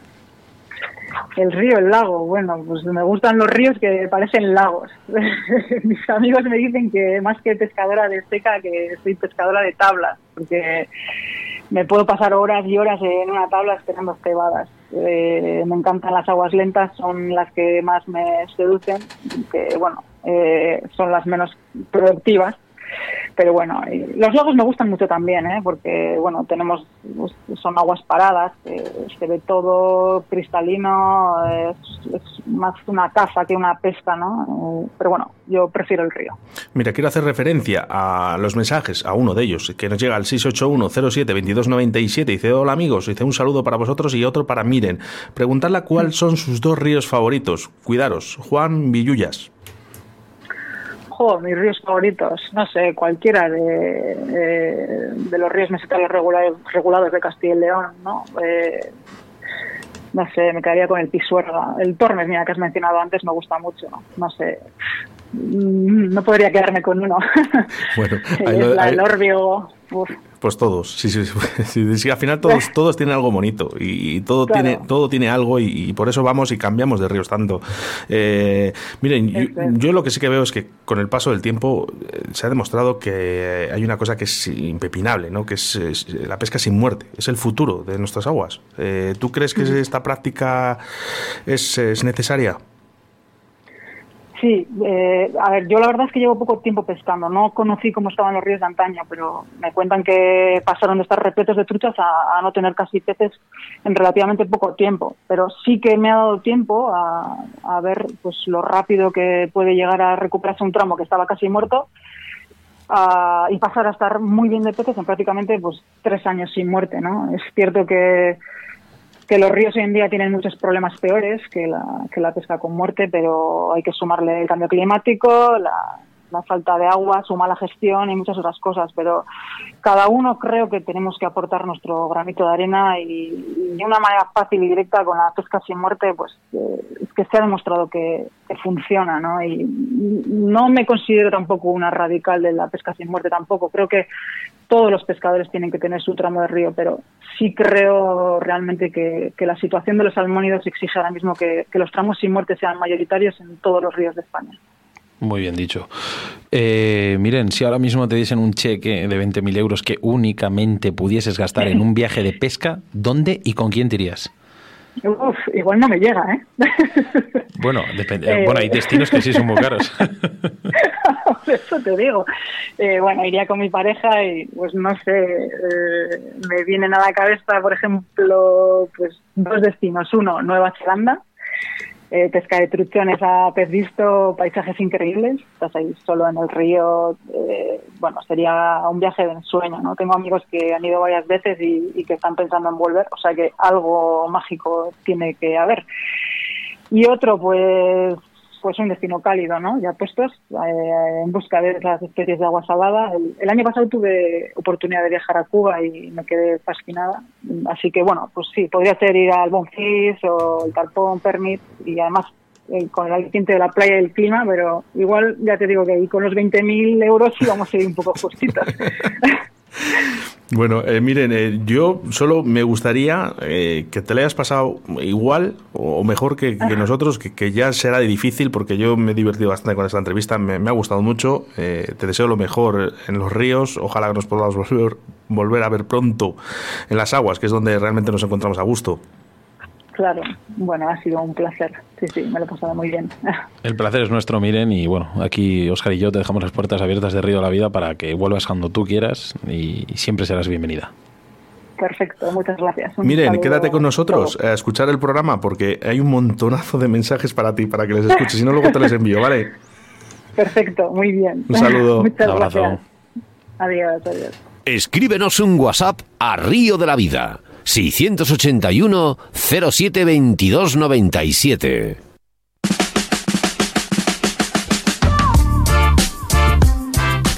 [SPEAKER 4] el río, el lago, bueno, pues me gustan los ríos que parecen lagos. Mis amigos me dicen que más que pescadora de seca, que soy pescadora de tablas, porque me puedo pasar horas y horas en una tabla esperando cebadas. Eh, me encantan las aguas lentas, son las que más me seducen, que bueno, eh, son las menos productivas. Pero bueno, los lagos me gustan mucho también, ¿eh? porque bueno, tenemos, pues, son aguas paradas, eh, se ve todo cristalino, es, más una caza que una pesca, ¿no? Pero bueno, yo prefiero el río.
[SPEAKER 1] Mira, quiero hacer referencia a los mensajes, a uno de ellos, que nos llega al 681-07-2297. Dice, hola amigos, dice un saludo para vosotros y otro para Miren. Preguntarle cuáles son sus dos ríos favoritos. Cuidaros, Juan Villullas.
[SPEAKER 4] Jo, mis ríos favoritos, no sé, cualquiera de, de, de los ríos mesetales regulados, regulados de Castilla y León, ¿no? Eh, no sé, me quedaría con el Pisuerga. El Tormes, mira, que has mencionado antes, me gusta mucho, no sé. Mm, No podría quedarme con uno.
[SPEAKER 1] Bueno, ahí lo- ahí-
[SPEAKER 4] del Orbigo. Uf,
[SPEAKER 1] Pues todos, sí, sí, sí, al final todos, todos tienen algo bonito y, y todo,
[SPEAKER 4] Claro.
[SPEAKER 1] tiene, todo tiene algo y, y por eso vamos y cambiamos de ríos tanto. Eh, miren, yo, yo lo que sí que veo es que con el paso del tiempo eh, se ha demostrado que hay una cosa que es impepinable, ¿no? que es, es la pesca sin muerte, es el futuro de nuestras aguas. Eh, ¿Tú crees que esta práctica es, es necesaria?
[SPEAKER 4] Sí, eh, a ver, yo la verdad es que llevo poco tiempo pescando. No conocí cómo estaban los ríos de antaño, pero me cuentan que pasaron de estar repletos de truchas a, no tener casi peces en relativamente poco tiempo. Pero sí que me ha dado tiempo a, a ver pues lo rápido que puede llegar a recuperarse un tramo que estaba casi muerto a- y pasar a estar muy bien de peces en prácticamente pues tres años sin muerte, ¿no? Es cierto que que los ríos hoy en día tienen muchos problemas peores que la, que la pesca con muerte, pero hay que sumarle el cambio climático, la, la falta de agua, su mala gestión y muchas otras cosas, pero cada uno creo que tenemos que aportar nuestro granito de arena y, de una manera fácil y directa con la pesca sin muerte, pues eh, es que se ha demostrado que, funciona, ¿no? Y no me considero tampoco una radical de la pesca sin muerte tampoco, creo que todos los pescadores tienen que tener su tramo de río, pero sí creo realmente que, la situación de los salmónidos exige ahora mismo que los tramos sin muerte sean mayoritarios en todos los ríos de España.
[SPEAKER 2] Muy bien dicho. Eh, miren, si ahora mismo te diesen un cheque de 20.000 euros que únicamente pudieses gastar en un viaje de pesca, ¿dónde y con quién te irías?
[SPEAKER 4] Uf, igual no me llega, ¿eh?
[SPEAKER 2] Bueno, depende.
[SPEAKER 4] Eh.
[SPEAKER 2] Bueno, hay destinos que sí son muy caros.
[SPEAKER 4] Por eso te digo. Eh, bueno, iría con mi pareja y, pues no sé, eh, me vienen a la cabeza, por ejemplo, pues dos destinos. Uno, Nueva Zelanda, eh, pesca de truchones a pez visto, paisajes increíbles. Estás ahí solo en el río. eh, bueno, sería un viaje de ensueño, ¿no? Tengo amigos que han ido varias veces y, y que están pensando en volver, o sea que algo mágico tiene que haber. Y otro, pues, pues un destino cálido, ¿no? Ya puestos eh, en busca de las especies de agua salada. El, el año pasado tuve oportunidad de viajar a Cuba y me quedé fascinada. Así que, bueno, pues sí, podría ser ir al Bonfis o el Tarpón Permit y además eh, con el aliciente de la playa y el clima, pero igual ya te digo que ahí con los 20.000 euros sí vamos a ir un poco justitos.
[SPEAKER 1] Bueno, eh, miren, eh, yo solo me gustaría eh, que te le hayas pasado igual o mejor que, que nosotros, que, que ya será difícil porque yo me he divertido bastante con esta entrevista, me, me ha gustado mucho, eh, te deseo lo mejor en los ríos, ojalá que nos podamos volver, volver a ver pronto en las aguas, que es donde realmente nos encontramos a gusto.
[SPEAKER 4] Claro, bueno, ha sido un placer. Sí, sí, me lo he pasado muy bien.
[SPEAKER 2] El placer es nuestro, miren, y bueno, aquí Oscar y yo te dejamos las puertas abiertas de Río de la Vida para que vuelvas cuando tú quieras y siempre serás bienvenida.
[SPEAKER 4] Perfecto, muchas gracias. Un
[SPEAKER 1] Miren,
[SPEAKER 4] saludo
[SPEAKER 1] quédate con nosotros a escuchar el programa porque hay un montonazo de mensajes para ti, para que les escuches, si no luego te les envío, ¿vale?
[SPEAKER 4] Perfecto, muy bien.
[SPEAKER 1] Un saludo.
[SPEAKER 4] Muchas
[SPEAKER 2] Un abrazo.
[SPEAKER 4] gracias. Adiós, adiós.
[SPEAKER 3] Escríbenos un WhatsApp a Río de la Vida 681 07 22 97.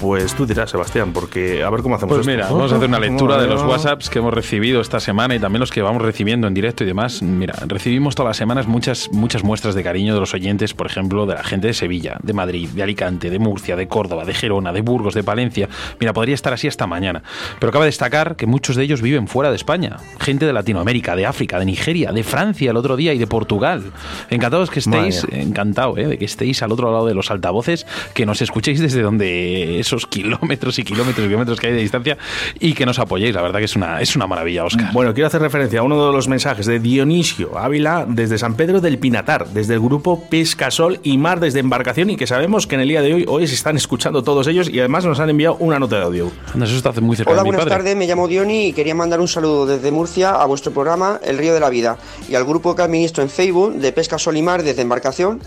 [SPEAKER 1] Pues tú dirás, Sebastián, porque a ver cómo hacemos
[SPEAKER 2] Pues
[SPEAKER 1] esto.
[SPEAKER 2] mira, vamos a hacer una lectura de los. WhatsApps que hemos recibido esta semana y también los que vamos recibiendo en directo y demás. Mira, recibimos todas las semanas muchas, muchas muestras de cariño de los oyentes, por ejemplo, de la gente de Sevilla, de Madrid, de Alicante, de Murcia, de Córdoba, de Gerona, de Burgos, de Palencia. Mira, podría estar así hasta mañana. Pero cabe destacar que muchos de ellos viven fuera de España. Gente de Latinoamérica, de África, de Nigeria, de Francia el otro día y de Portugal. Encantados que estéis,
[SPEAKER 1] Madre
[SPEAKER 2] encantado, ¿eh? de que estéis al otro lado de los altavoces, que nos escuchéis desde donde esos kilómetros y kilómetros y kilómetros que hay de distancia y que nos apoyéis. La verdad que es una, es una maravilla, Oscar.
[SPEAKER 1] Bueno, quiero hacer referencia a uno de los mensajes de Dionisio Ávila desde San Pedro del Pinatar, desde el grupo Pescasol y Mar desde Embarcación y que sabemos que en el día de hoy hoy se están escuchando todos ellos y además nos han enviado una nota de audio.
[SPEAKER 2] Está muy cerca
[SPEAKER 6] Hola,
[SPEAKER 2] de mi
[SPEAKER 6] buenas tardes, me llamo Diony y quería mandar un saludo desde Murcia a vuestro programa El Río de la Vida y al grupo que administro en Facebook de Pesca Solimar desde Embarcación.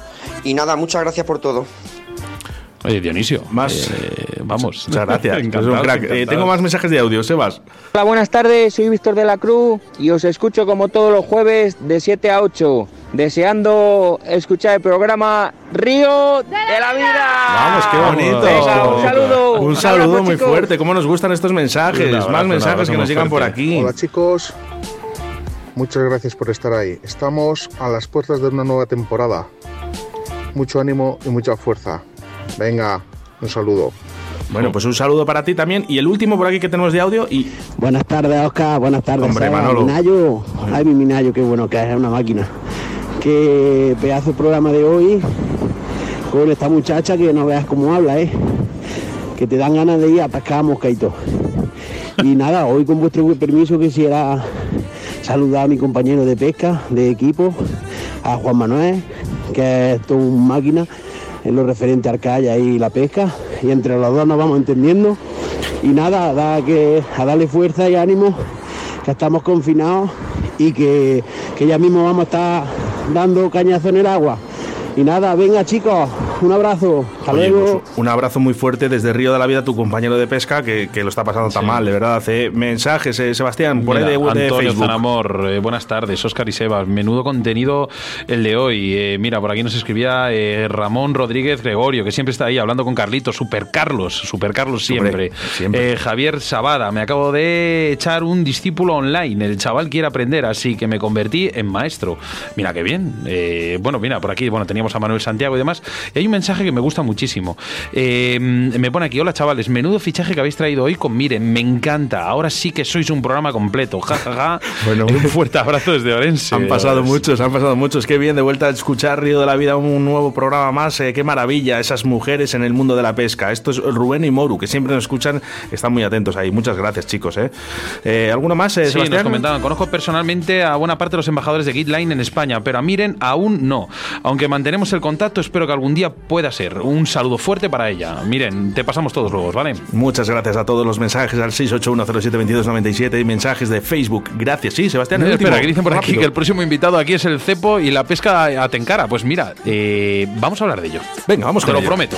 [SPEAKER 6] Y nada, muchas gracias por todo.
[SPEAKER 2] Oye, Dionisio,
[SPEAKER 1] Más-
[SPEAKER 2] eh, vamos.
[SPEAKER 1] Muchas gracias. Es un
[SPEAKER 2] Encantado,
[SPEAKER 1] crack. Eh, tengo más mensajes de audio, Sebas.
[SPEAKER 7] Hola, buenas tardes, soy Víctor de la Cruz y os escucho como todos los jueves de 7 a 8, deseando escuchar el programa Río de la Vida.
[SPEAKER 1] Vamos, qué bonito.
[SPEAKER 7] Venga, un saludo.
[SPEAKER 1] Un saludo muy
[SPEAKER 7] chicos.
[SPEAKER 1] fuerte. ¿Cómo nos gustan estos mensajes?
[SPEAKER 2] Abrazo,
[SPEAKER 1] más mensajes que nos llegan por aquí.
[SPEAKER 8] Hola chicos, muchas gracias por estar ahí. Estamos a las puertas de una nueva temporada. Mucho ánimo y mucha fuerza. Venga, un saludo.
[SPEAKER 1] Bueno, pues un saludo para ti también. Y el último por aquí que tenemos de audio y
[SPEAKER 9] Buenas tardes, Oscar. Buenas tardes.
[SPEAKER 1] Hombre,
[SPEAKER 9] Seba.
[SPEAKER 1] Manolo.
[SPEAKER 9] Minayo. Ay, mi Minayo, qué bueno que es, es una máquina. Qué pedazo de programa de hoy con esta muchacha que no veas cómo habla, ¿eh? Que te dan ganas de ir a pescar a moscaito. Y nada, hoy con vuestro permiso quisiera saludar a mi compañero de pesca, de equipo, a Juan Manuel, que es todo un máquina en lo referente al calla y la pesca. Y entre los dos nos vamos entendiendo. Y nada, a, que, a darle fuerza y ánimo, que estamos confinados y que, que ya mismo vamos a estar dando cañazo en el agua. Y nada, venga chicos, Un abrazo. Hasta
[SPEAKER 1] Oye,
[SPEAKER 9] luego.
[SPEAKER 1] pues, un abrazo muy fuerte desde Río de la Vida, tu compañero de pesca, que, que lo está pasando tan mal, de verdad. Eh, mensajes, eh, Sebastián, por
[SPEAKER 2] Mira,
[SPEAKER 1] ahí de, de
[SPEAKER 2] Antonio
[SPEAKER 1] Facebook.
[SPEAKER 2] Zanamor, eh, buenas tardes, Óscar y Sebas. Menudo contenido el de hoy. Eh, mira, por aquí nos escribía eh, Ramón Rodríguez Gregorio, que siempre está ahí hablando con Carlitos, Super Carlos, Super Carlos siempre.
[SPEAKER 1] Siempre.
[SPEAKER 2] Eh, Javier Sabada, me acabo de echar un discípulo online. El chaval quiere aprender, así que me convertí en maestro. Mira qué bien. Eh, bueno, mira, por aquí bueno, teníamos a Manuel Santiago y demás. Y hay un mensaje que me gusta muchísimo. Eh, me pone aquí, hola chavales, menudo fichaje que habéis traído hoy con Miren, me encanta. Ahora sí que sois un programa completo. Ja, ja, ja.
[SPEAKER 1] Bueno.
[SPEAKER 2] un fuerte abrazo desde Orense.
[SPEAKER 1] Han pasado muchos, han pasado muchos. Qué bien, de vuelta a escuchar Río de la Vida, un nuevo programa más. Eh, qué maravilla, esas mujeres en el mundo de la pesca. Esto es Rubén y Moru, que siempre nos escuchan, están muy atentos ahí. Muchas gracias, chicos. ¿eh? Eh, ¿Alguno más,
[SPEAKER 2] Sí, nos comentaban, conozco personalmente a buena parte de los embajadores de Gitline en España, pero a Miren aún no. Aunque mantenemos el contacto, espero que algún día pueda ser. Un saludo fuerte para ella. Miren, te pasamos todos luego, ¿vale?
[SPEAKER 1] Muchas gracias a todos los mensajes al 681072297 y mensajes de Facebook. Gracias. Sí, Sebastián. el
[SPEAKER 2] espera,
[SPEAKER 1] último.
[SPEAKER 2] que dicen por aquí que el próximo invitado aquí es el cepo y la pesca a Tenkara. Pues mira, eh, vamos a hablar de ello.
[SPEAKER 1] Venga, vamos
[SPEAKER 2] Te
[SPEAKER 1] con
[SPEAKER 2] lo
[SPEAKER 1] ello.
[SPEAKER 2] prometo.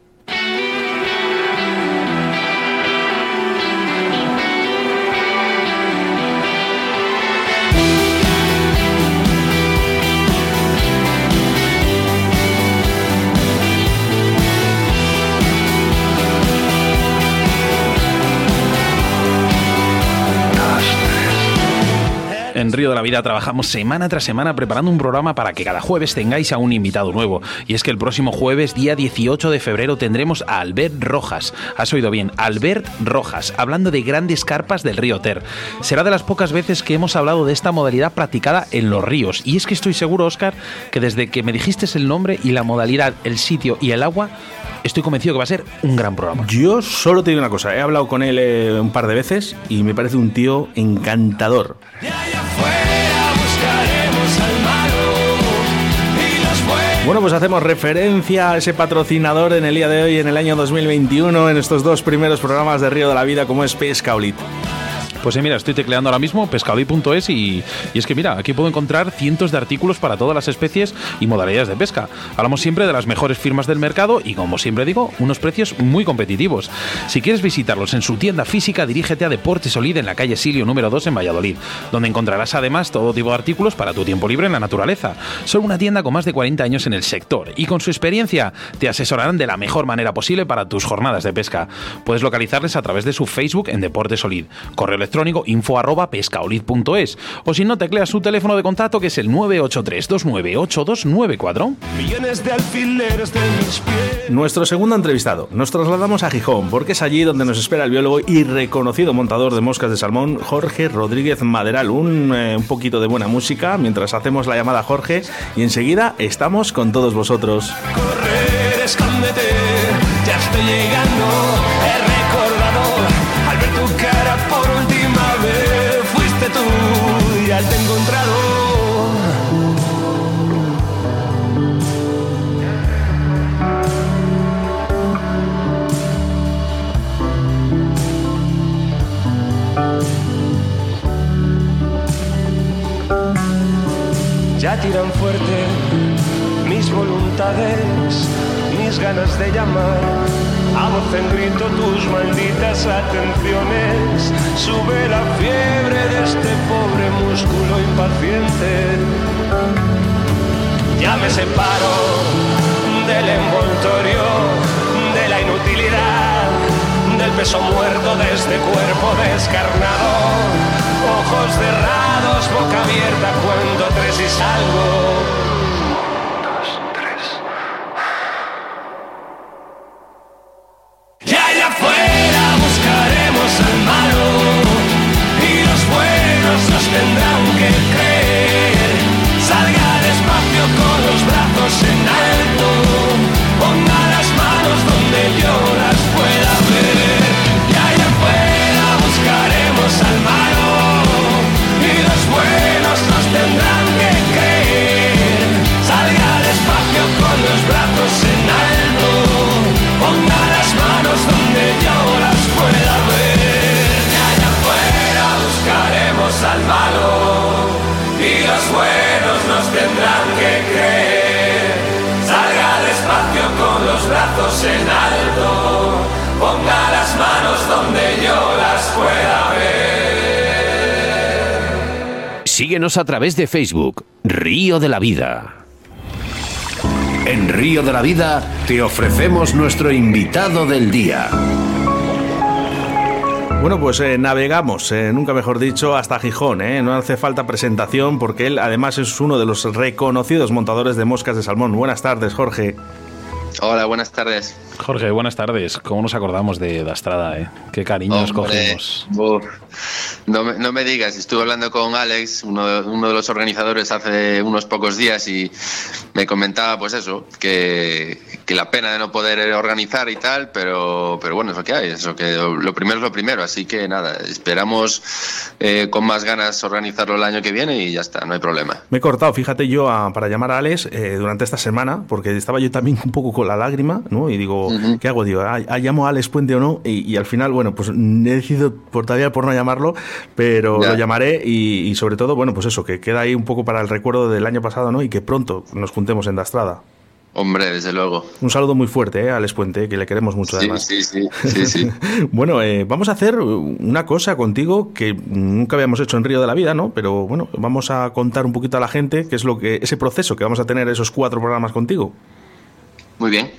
[SPEAKER 2] Río de la Vida trabajamos semana tras semana preparando un programa para que cada jueves tengáis a un invitado nuevo. Y es que el próximo jueves, día 18 de febrero, tendremos a Albert Rojas. Has oído bien, Albert Rojas, hablando de grandes carpas del río Ter. Será de las pocas veces que hemos hablado de esta modalidad practicada en los ríos. Y es que estoy seguro, Oscar, que desde que me dijiste el nombre y la modalidad, el sitio y el agua, estoy convencido que va a ser un gran programa.
[SPEAKER 1] Yo solo te digo una cosa, he hablado con él eh, un par de veces y me parece un tío encantador. Bueno, pues hacemos referencia a ese patrocinador en el día de hoy, en el año 2021, en estos dos primeros programas de Río de la Vida, como es Pescaolit.
[SPEAKER 2] Pues eh, mira, estoy tecleando ahora mismo pescador.es y, y es que mira, aquí puedo encontrar cientos de artículos para todas las especies y modalidades de pesca. Hablamos siempre de las mejores firmas del mercado y como siempre digo, unos precios muy competitivos. Si quieres visitarlos en su tienda física, dirígete a Deportes Solid en la calle Silio número 2 en Valladolid, donde encontrarás además todo tipo de artículos para tu tiempo libre en la naturaleza. Son una tienda con más de 40 años en el sector y con su experiencia te asesorarán de la mejor manera posible para tus jornadas de pesca. Puedes localizarles a través de su Facebook en Deportes Solid, correo info arroba pescaolid.es o si no tecleas su teléfono de contacto que es el 983298294.
[SPEAKER 10] Millones de alfileres de mis pies.
[SPEAKER 1] Nuestro segundo entrevistado. Nos trasladamos a Gijón, porque es allí donde nos espera el biólogo y reconocido montador de moscas de salmón, Jorge Rodríguez Maderal. Un, eh, un poquito de buena música mientras hacemos la llamada a Jorge y enseguida estamos con todos vosotros.
[SPEAKER 10] Correr, escóndete, ya estoy llegando. Encontrado. Ya tiran fuerte mis voluntades, mis ganas de llamar. A voz en grito tus malditas atenciones. Sube la fiebre de este pobre músculo impaciente. Ya me separo del envoltorio, de la inutilidad, del peso muerto de este cuerpo descarnado. Ojos cerrados, boca abierta, cuento tres y salgo.
[SPEAKER 3] Síguenos a través de Facebook, Río de la Vida. En Río de la Vida te ofrecemos nuestro invitado del día.
[SPEAKER 1] Bueno, pues eh, navegamos, eh, nunca mejor dicho, hasta Gijón. eh. No hace falta presentación porque él además es uno de los reconocidos montadores de moscas de salmón. Buenas tardes, Jorge.
[SPEAKER 11] Hola, buenas tardes.
[SPEAKER 2] Jorge, buenas tardes. ¿Cómo nos acordamos de Dastrada, eh? Qué cariño nos cogimos.
[SPEAKER 11] no, me, no me digas, estuve hablando con Alex, uno, de- uno de los organizadores, hace unos pocos días y me comentaba, pues eso, que, que la pena de no poder organizar y tal, pero, pero bueno, es lo que hay, eso que lo primero es lo primero, así que nada, esperamos eh, con más ganas organizarlo el año que viene y ya está, no hay problema.
[SPEAKER 1] Me he cortado, fíjate yo, a- para llamar a Alex eh, durante esta semana, porque estaba yo también un poco con la lágrima, ¿no? Y digo, ¿qué hago? Digo, ¿ah, ah, ¿llamo a Alex Puente o no? Y, y al final, bueno, pues he decidido por todavía por no llamarlo, pero
[SPEAKER 11] Ya.
[SPEAKER 1] lo llamaré y, y sobre todo, bueno, pues eso, que queda ahí un poco para el recuerdo del año pasado, ¿no? Y que pronto nos juntemos en Dastrada.
[SPEAKER 11] Hombre, desde luego.
[SPEAKER 1] Un saludo muy fuerte, ¿eh? A Alex Puente, que le queremos mucho
[SPEAKER 11] Sí,
[SPEAKER 1] además.
[SPEAKER 11] sí, sí, sí, sí.
[SPEAKER 1] Bueno, eh, vamos a hacer una cosa contigo que nunca habíamos hecho en Río de la Vida, ¿no? Pero bueno, vamos a contar un poquito a la gente qué es lo que ese proceso que vamos a tener esos cuatro programas contigo.
[SPEAKER 11] Muy bien.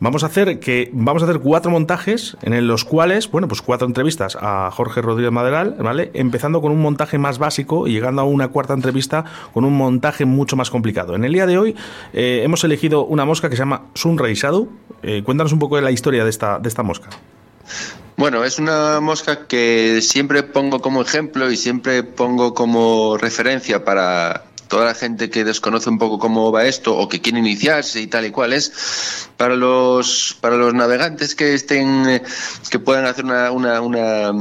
[SPEAKER 1] Vamos a hacer que vamos a hacer cuatro montajes en los cuales, bueno, pues cuatro entrevistas a Jorge Rodríguez Maderal, ¿vale? Empezando con un montaje más básico y llegando a una cuarta entrevista con un montaje mucho más complicado. En el día de hoy eh, hemos elegido una mosca que se llama Sunray Shadow. Eh, cuéntanos un poco de la historia de esta, de esta mosca.
[SPEAKER 11] Bueno, es una mosca que siempre pongo como ejemplo y siempre pongo como referencia para toda la gente que desconoce un poco cómo va esto o que quiere iniciarse y tal y cual es para los para los navegantes que estén eh, que puedan hacer una, una,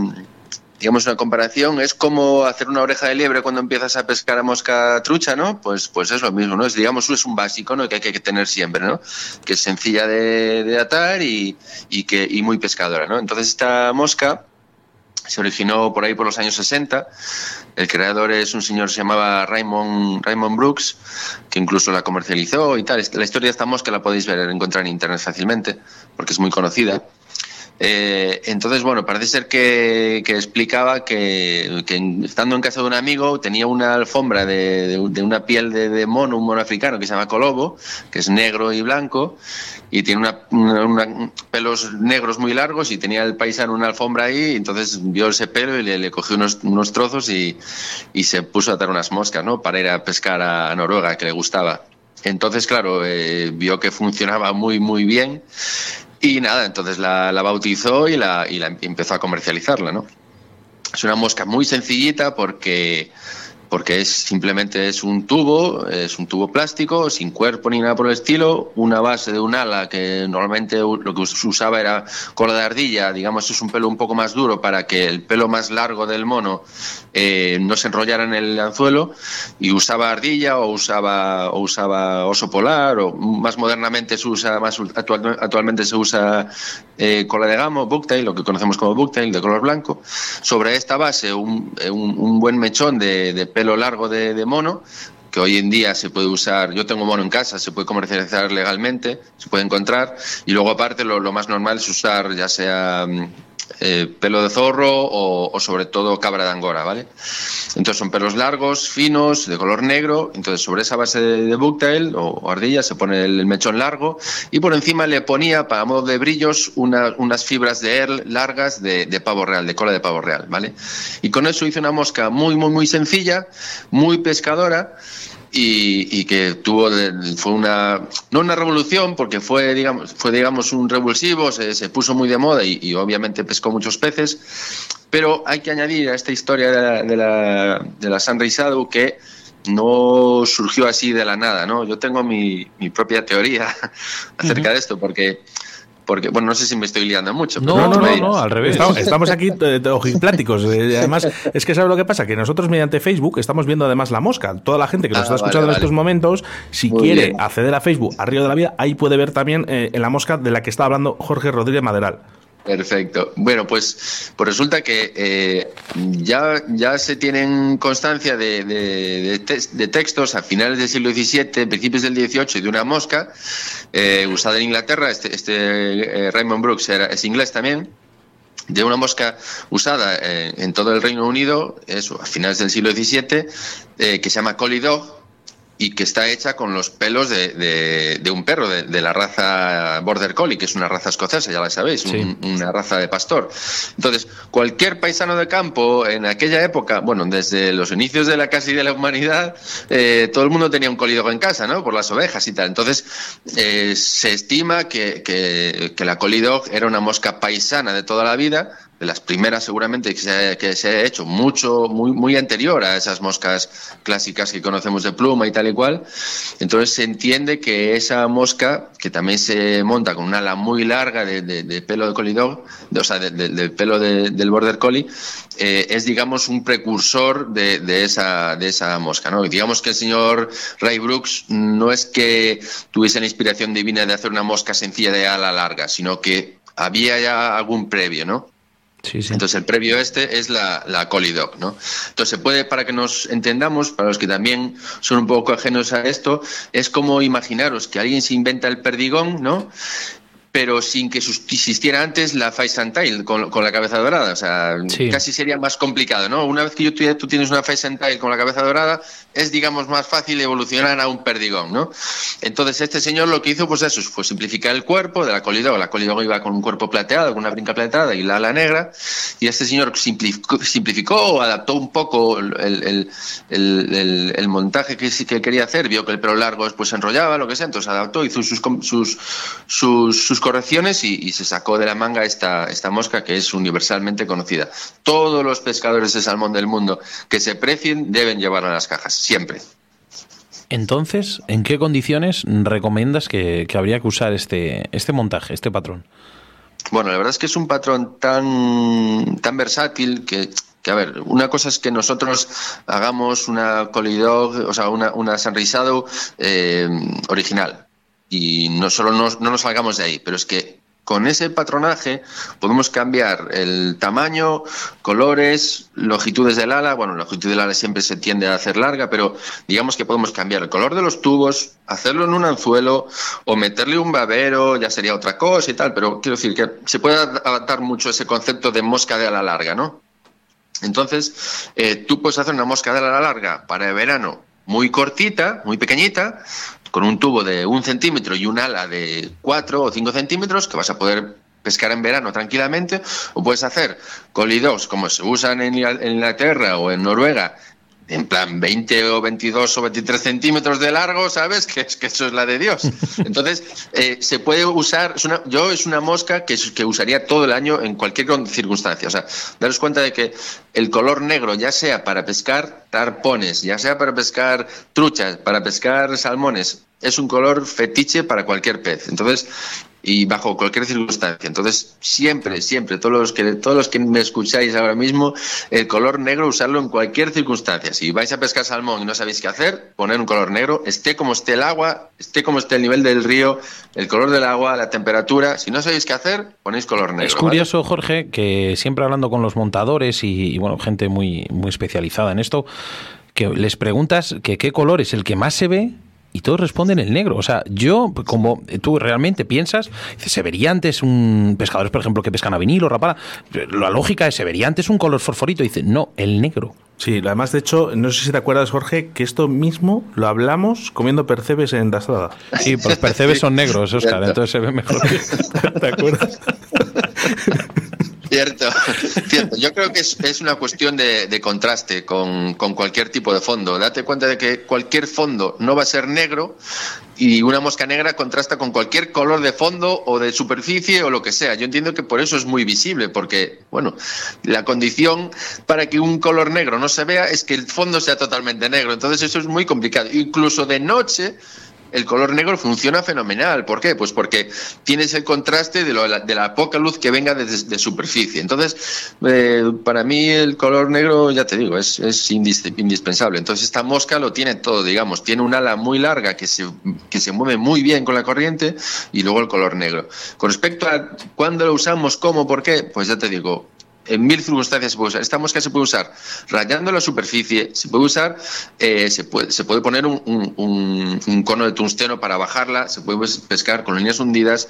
[SPEAKER 11] digamos una comparación es como hacer una oreja de liebre cuando empiezas a pescar a mosca trucha, ¿no? Pues pues es lo mismo, ¿no? Es digamos es un básico, ¿no? Que hay que tener siempre, ¿no? Que es sencilla de, de atar y, y que y muy pescadora, ¿no? Entonces esta mosca se originó por ahí por los años 60. El creador es un señor que se llamaba Raymond, Raymond Brooks, que incluso la comercializó y tal. La historia de esta mosca la podéis ver, encontrar en internet fácilmente, porque es muy conocida. Eh, entonces, bueno, parece ser que, explicaba que, estando en casa de un amigo tenía una alfombra de, una piel de, de mono, un mono africano que se llama colobo, que es negro y blanco, y tiene una, pelos negros muy largos y tenía el paisano una alfombra ahí, y entonces vio ese pelo y le, cogió unos, trozos y, y se puso a atar unas moscas, ¿no? Para ir a pescar a Noruega, que le gustaba. Entonces, claro, eh, vio que funcionaba muy, muy bien y nada, entonces la, la bautizó y, la, y la empezó a comercializarla, ¿no? Es una mosca muy sencillita porque, porque es simplemente es un tubo, es un tubo plástico, sin cuerpo ni nada por el estilo, una base de un ala que normalmente lo que se usaba era cola de ardilla, digamos es un pelo un poco más duro para que el pelo más largo del mono eh, no se enrollara en el anzuelo y usaba ardilla o usaba o usaba oso polar o más modernamente se usa más actual- actualmente se usa eh, cola de gamo, bucktail, lo que conocemos como bucktail de color blanco. Sobre esta base un, eh, un buen mechón de, de pelo largo de, mono que hoy en día se puede usar, yo tengo mono en casa, se puede comercializar legalmente, se puede encontrar, y luego aparte lo, lo más normal es usar ya sea mm, eh, pelo de zorro o, sobre todo cabra de angora, ¿vale? Entonces son pelos largos, finos, de color negro. Entonces sobre esa base de, bucktail o, ardilla se pone el, mechón largo y por encima le ponía, para modo de brillos, una- unas fibras de air largas de, de pavo real, de cola de pavo real, ¿vale? Y con eso hice una mosca muy, muy, muy sencilla, muy pescadora y, y que tuvo fue una no una revolución porque fue digamos fue digamos un revulsivo se, se puso muy de moda y, y obviamente pescó muchos peces pero hay que añadir a esta historia de la, de la, de la Sunray Shadow que no surgió así de la nada, ¿no? Yo tengo mi, mi propia teoría acerca de esto, porque, porque, bueno, no sé si me estoy liando mucho. pero
[SPEAKER 1] No, no, no, no, al revés. Estamos, estamos aquí eh, de ojipláticos. Eh, Además, es que ¿sabes lo que pasa? Que nosotros mediante Facebook estamos viendo además la mosca. Toda la gente que nos
[SPEAKER 11] Ah,
[SPEAKER 1] está
[SPEAKER 11] vale,
[SPEAKER 1] escuchando en estos momentos, si
[SPEAKER 11] Muy
[SPEAKER 1] quiere
[SPEAKER 11] bien.
[SPEAKER 1] acceder a Facebook, a Río de la Vida, ahí puede ver también eh, en la mosca de la que está hablando Jorge Rodríguez Maderal.
[SPEAKER 11] Perfecto. Bueno, pues, pues resulta que eh, ya, ya se tienen constancia de, de- tes- de textos a finales del siglo XVII, principios del XVIII, de una mosca eh, usada en Inglaterra. Este, este eh, Raymond Brooks era, es inglés también. de una mosca usada eh, en todo el Reino Unido, eso, a finales del siglo XVII, eh, que se llama Collie y que está hecha con los pelos de, de- de un perro de, de la raza Border Collie, que es una raza escocesa, ya la sabéis, un- una raza de pastor. Entonces, cualquier paisano de campo en aquella época, bueno, desde los inicios de la casi de la humanidad, eh, todo el mundo tenía un colidogo en casa, ¿no? Por las ovejas y tal. Entonces, eh, se estima que, que, que la colidog era una mosca paisana de toda la vida, de las primeras seguramente que se, ha- hecho mucho, muy, anterior a esas moscas clásicas que conocemos de pluma y tal y cual. Entonces se entiende que esa mosca, que también se monta con una ala muy larga de, pelo de colidog, o sea, de- de- del pelo de- del border collie, eh, es digamos un precursor de esa, de esa mosca. ¿no? Y digamos que el señor Ray Brooks no es que tuviese la inspiración divina de hacer una mosca sencilla de ala larga, sino que había ya algún previo, ¿no? Entonces el previo este es la, la Colidog, ¿no? Entonces puede, para que nos entendamos, para los que también son un poco ajenos a esto, es como imaginaros que alguien se inventa el perdigón, ¿no? Pero sin que existiera antes la face and tail con, con la cabeza dorada. O sea,
[SPEAKER 2] Sí.
[SPEAKER 11] casi sería más complicado, ¿no? Una vez que tú, tienes una face and tail con la cabeza dorada, es, digamos, más fácil evolucionar a un perdigón, ¿no? Entonces, este señor lo que hizo, pues eso, fue simplificar el cuerpo de la colidog. La colidog iba con un cuerpo plateado, con una brinca plateada y la ala negra, y este señor simplificó, simplificó o adaptó un poco el, el- el- el- el montaje que, que quería hacer, vio que el pelo largo después se enrollaba, lo que sea, entonces adaptó, hizo sus, sus, sus, sus correcciones y, y se sacó de la manga esta, esta mosca que es universalmente conocida. Todos los pescadores de salmón del mundo que se precien deben llevarla a las cajas, siempre.
[SPEAKER 2] Entonces, ¿en qué condiciones recomiendas que, que habría que usar este, este montaje, este patrón?
[SPEAKER 11] Bueno, la verdad es que es un patrón tan, tan versátil que, que, a ver, una cosa es que nosotros hagamos una colidog, o sea, una, una sunrisado eh, original y no solo nos, no nos salgamos de ahí, pero es que con ese patronaje podemos cambiar el tamaño, colores, longitudes del ala. Bueno, la longitud del ala siempre se tiende a hacer larga, pero digamos que podemos cambiar el color de los tubos, hacerlo en un anzuelo o meterle un babero, ya sería otra cosa y tal, pero quiero decir que se puede adaptar mucho ese concepto de mosca de ala larga, ¿no? Entonces, eh, tú puedes hacer una mosca de ala larga para el verano muy cortita, muy pequeñita, con un tubo de un centímetro y un ala de cuatro o cinco centímetros que vas a poder pescar en verano tranquilamente, o puedes hacer colidos como se usan en, Inglaterra o en Noruega, en plan 20 o 22 o 23 centímetros de largo, ¿sabes? Que es que eso es la de Dios. Entonces, eh, se puede usar, yo es una mosca que, que usaría todo el año en cualquier circunstancia. O sea, daros cuenta de que el color negro, ya sea para pescar tarpones, ya sea para pescar truchas, para pescar salmones, es un color fetiche para cualquier pez. Entonces, y bajo cualquier circunstancia. Entonces, siempre, siempre, todos los que todos los que me escucháis ahora mismo, el color negro usarlo en cualquier circunstancia. Si vais a pescar salmón y no sabéis qué hacer, poner un color negro, esté como esté el agua, esté como esté el nivel del río, el color del agua, la temperatura. Si no sabéis qué hacer, ponéis color negro.
[SPEAKER 2] Es
[SPEAKER 11] ¿vale?
[SPEAKER 2] curioso, Jorge, que siempre hablando con los montadores y, y, bueno, gente muy, muy especializada en esto, que les preguntas que qué color es el que más se ve y todos responden el negro. O sea, yo, como tú realmente piensas, dices, se vería antes un pescadores, por ejemplo, que pescan a vinilo, rapala. La lógica es, se vería antes un color fosforito. Dice, no, el negro.
[SPEAKER 1] Sí, además, de hecho, no sé si te acuerdas, Jorge, que esto mismo lo hablamos comiendo percebes en Dastrada.
[SPEAKER 2] Sí, pues percebes son negros, Oscar,
[SPEAKER 11] Cierto.
[SPEAKER 2] entonces se ve mejor.
[SPEAKER 1] ¿Te acuerdas?
[SPEAKER 11] Cierto, cierto. Yo creo que es, una cuestión de, de contraste con, con cualquier tipo de fondo. Date cuenta de que cualquier fondo no va a ser negro y una mosca negra contrasta con cualquier color de fondo o de superficie o lo que sea. Yo entiendo que por eso es muy visible, porque, bueno, la condición para que un color negro no se vea es que el fondo sea totalmente negro. Entonces eso es muy complicado. Incluso de noche el color negro funciona fenomenal. ¿Por qué? Pues porque tienes el contraste de, la poca luz que venga de, de superficie. Entonces, eh, para mí el color negro, ya te digo, es, es indis- indispensable. Entonces, esta mosca lo tiene todo, digamos. Tiene un ala muy larga que se, que se mueve muy bien con la corriente y luego el color negro. Con respecto a cuándo lo usamos, cómo, por qué, pues ya te digo, en mil circunstancias se puede usar. Esta mosca se puede usar rayando la superficie, se puede usar, eh, se, puede, se puede poner un, un- un- cono de tungsteno para bajarla, se puede pescar con líneas hundidas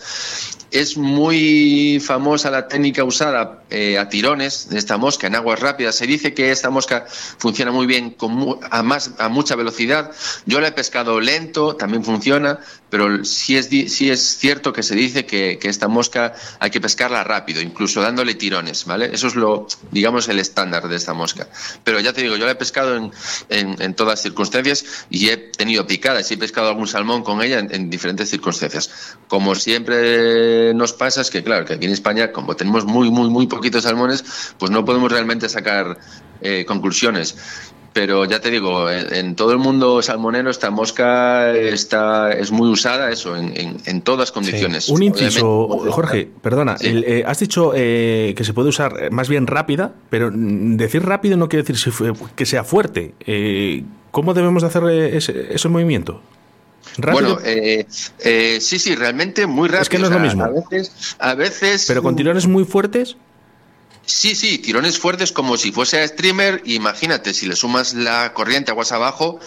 [SPEAKER 11] es muy famosa la técnica usada eh, a tirones de esta mosca en aguas rápidas. Se dice que esta mosca funciona muy bien con mu- a, más, a mucha velocidad. Yo la he pescado lento, también funciona, pero sí es, sí es cierto que se dice que, que esta mosca hay que pescarla rápido, incluso dándole tirones, ¿vale? Eso es lo, digamos, el estándar de esta mosca. Pero ya te digo, yo la he pescado en, en, en todas circunstancias y he tenido picadas y he pescado algún salmón con ella en, en diferentes circunstancias. Como siempre nos pasa es que, claro, que aquí en España, como tenemos muy, muy, muy poquitos salmones, pues no podemos realmente sacar eh, conclusiones. Pero ya te digo, en, en todo el mundo salmonero esta mosca está, es muy usada, eso, en, en, en todas condiciones.
[SPEAKER 1] Un inciso, Jorge, perdona. el, eh, has dicho eh, que se puede usar más bien rápida, pero mm, decir rápido no quiere decir que sea fuerte. Eh, ¿Cómo debemos de hacer ese, ese movimiento? ¿Rápido?
[SPEAKER 11] Bueno, eh, eh, sí, sí, realmente muy rápido.
[SPEAKER 1] Es que no es lo mismo.
[SPEAKER 11] A veces, a veces
[SPEAKER 1] ¿Pero con tirones muy fuertes?
[SPEAKER 11] Sí, sí, tirones fuertes como si fuese a streamer. Imagínate, si le sumas la corriente aguas abajo,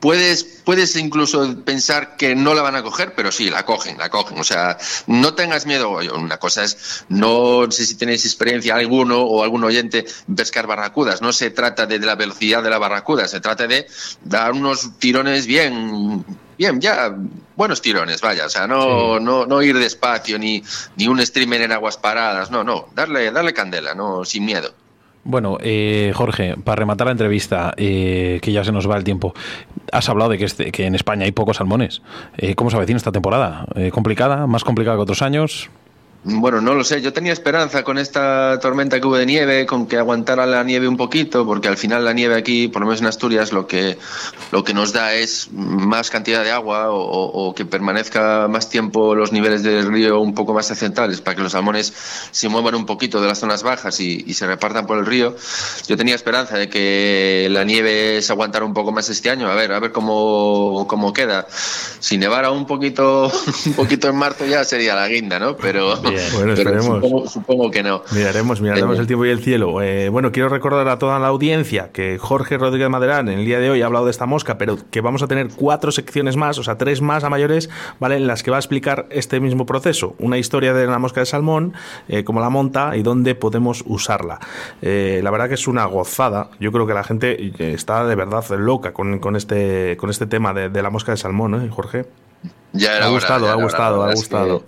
[SPEAKER 11] puedes, puedes incluso pensar que no la van a coger, pero sí, la cogen, la cogen. O sea, no tengas miedo. Una cosa es, no sé si tenéis experiencia alguno o algún oyente en pescar barracudas. No se trata de la velocidad de la barracuda, se trata de dar unos tirones bien, bien, ya buenos tirones, vaya. O sea, no, no, no ir despacio ni, ni un streamer en aguas paradas. No, no, darle, darle candela, no, sin miedo.
[SPEAKER 2] Bueno, eh, Jorge, para rematar la entrevista, eh, que ya se nos va el tiempo, has hablado de que, este- que en España hay pocos salmones. Eh, ¿Cómo se avecina esta temporada? Eh, ¿Complicada? ¿Más complicada que otros años?
[SPEAKER 11] Bueno, no lo sé. Yo tenía esperanza con esta tormenta que hubo de nieve, con que aguantara la nieve un poquito, porque al final la nieve aquí, por lo menos en Asturias, lo que, lo que nos da es más cantidad de agua o, que permanezca más tiempo los niveles del río un poco más centrales para que los salmones se muevan un poquito de las zonas bajas y, y se repartan por el río. Yo tenía esperanza de que la nieve se aguantara un poco más este año, a ver, a ver cómo, cómo queda. Si nevara un poquito, un poquito en marzo ya sería la guinda, ¿no? Pero,
[SPEAKER 1] Bueno,
[SPEAKER 11] pero
[SPEAKER 1] esperemos.
[SPEAKER 11] supongo, supongo que no.
[SPEAKER 1] Miraremos, miraremos
[SPEAKER 11] Eh,
[SPEAKER 1] el tiempo y el cielo. Eh, bueno, quiero recordar a toda la audiencia que Jorge Rodríguez Maderán en el día de hoy ha hablado de esta mosca, pero que vamos a tener cuatro secciones más, o sea, tres más a mayores, ¿vale? En las que va a explicar este mismo proceso. Una historia de la mosca de salmón, eh, cómo la monta y dónde podemos usarla. Eh, la verdad que es una gozada. Yo creo que la gente está de verdad loca con, con este, con este tema de, de la mosca de salmón, ¿eh, Jorge?
[SPEAKER 11] Ya era
[SPEAKER 1] ha
[SPEAKER 11] hora,
[SPEAKER 1] gustado, ha gustado,
[SPEAKER 11] hora,
[SPEAKER 1] ha
[SPEAKER 11] es que
[SPEAKER 1] gustado.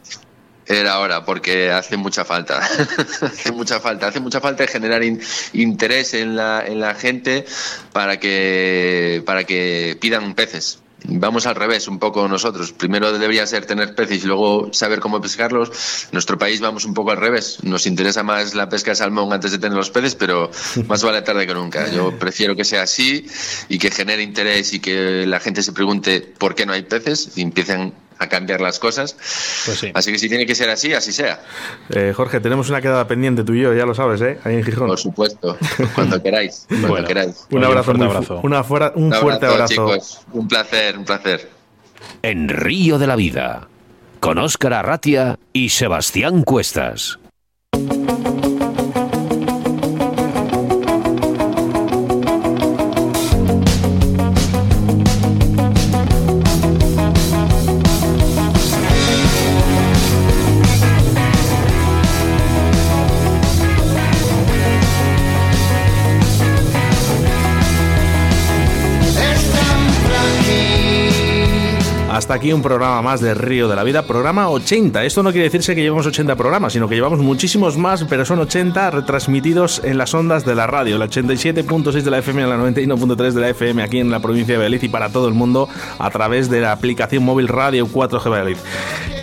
[SPEAKER 11] Era hora, porque hace mucha falta. hace mucha falta. Hace mucha falta generar in- interés en la, en la gente para que, para que pidan peces. Vamos al revés un poco nosotros. Primero debería ser tener peces y luego saber cómo pescarlos. En nuestro país vamos un poco al revés. Nos interesa más la pesca de salmón antes de tener los peces, pero más vale tarde que nunca. Yo prefiero que sea así y que genere interés y que la gente se pregunte por qué no hay peces y empiecen a cambiar las cosas. Así que si tiene que ser así, así sea.
[SPEAKER 1] Eh, Jorge, tenemos una quedada pendiente tú y yo, ya lo sabes, ¿eh? Ahí en Gijón.
[SPEAKER 11] Por supuesto, cuando queráis. Cuando
[SPEAKER 1] Bueno,
[SPEAKER 11] queráis.
[SPEAKER 1] un abrazo, una fuera- un fuerte abrazo.
[SPEAKER 11] chicos. Un placer, un placer.
[SPEAKER 3] En Río de la Vida, con Óscar Arratia y Sebastián Cuestas.
[SPEAKER 1] Hasta aquí un programa más de Río de la Vida, programa 80. Esto no quiere decirse que llevamos 80 programas, sino que llevamos muchísimos más, pero son 80 retransmitidos en las ondas de la radio, la 87.6 de la FM la 91.3 de la FM aquí en la provincia de Valladolid y para todo el mundo a través de la aplicación móvil Radio 4G Valladolid.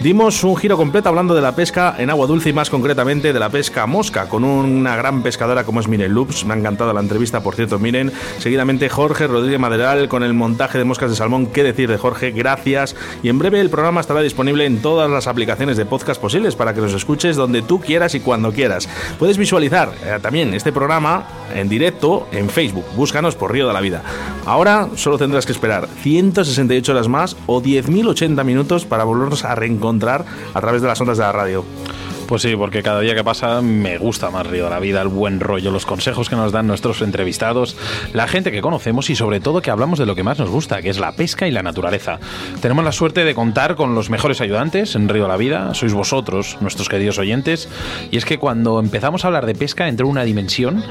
[SPEAKER 1] Dimos un giro completo hablando de la pesca en agua dulce y más concretamente de la pesca mosca con una gran pescadora como es Miren Loops. Me ha encantado la entrevista, por cierto, miren. Seguidamente Jorge Rodríguez Maderal con el montaje de moscas de salmón. ¿Qué decir de Jorge? Gracias. Y en breve el programa estará disponible en todas las aplicaciones de podcast posibles para que los escuches donde tú quieras y cuando quieras. Puedes visualizar eh, también este programa en directo en Facebook. Búscanos por Río de la Vida. Ahora solo tendrás que esperar 168 horas más o 10.080 minutos para volvernos a reencontrar a través de las ondas de la radio.
[SPEAKER 2] Pues sí, porque cada día que pasa me gusta más Río de la Vida, el buen rollo, los consejos que nos dan nuestros entrevistados, la gente que conocemos y sobre todo que hablamos de lo que más nos gusta, que es la pesca y la naturaleza. Tenemos la suerte de contar con los mejores ayudantes en Río de la Vida, sois vosotros, nuestros queridos oyentes, y es que cuando empezamos a hablar de pesca entró una dimensión,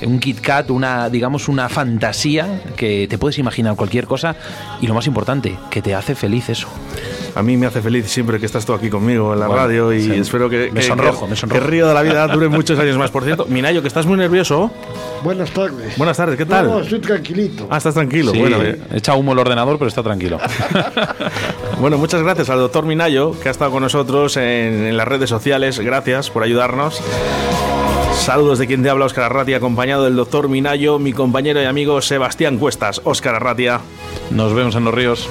[SPEAKER 2] un Kit Kat, una, digamos, una fantasía que te puedes imaginar cualquier cosa y lo más importante, que te hace feliz eso.
[SPEAKER 1] A mí me hace feliz siempre que estás tú aquí conmigo en la
[SPEAKER 2] Bueno,
[SPEAKER 1] radio y
[SPEAKER 2] sí.
[SPEAKER 1] espero que,
[SPEAKER 2] Me
[SPEAKER 1] que-
[SPEAKER 2] sonrojo,
[SPEAKER 1] que-
[SPEAKER 2] me sonrojo.
[SPEAKER 1] que Río de la Vida dure muchos años más. Por cierto, Minayo, que estás muy nervioso.
[SPEAKER 12] Buenas tardes.
[SPEAKER 1] Buenas tardes, ¿qué tal?
[SPEAKER 12] No, estoy tranquilito.
[SPEAKER 1] Ah, estás tranquilo.
[SPEAKER 2] Sí,
[SPEAKER 1] Bueno, eh,
[SPEAKER 2] echa humo el ordenador, pero está tranquilo.
[SPEAKER 1] bueno, muchas gracias al doctor Minayo, que ha estado con nosotros en, en las redes sociales. Gracias por ayudarnos. Saludos de quien te habla, Óscar Arratia, acompañado del doctor Minayo, mi compañero y amigo Sebastián Cuestas. Óscar Arratia.
[SPEAKER 2] Nos vemos en los ríos.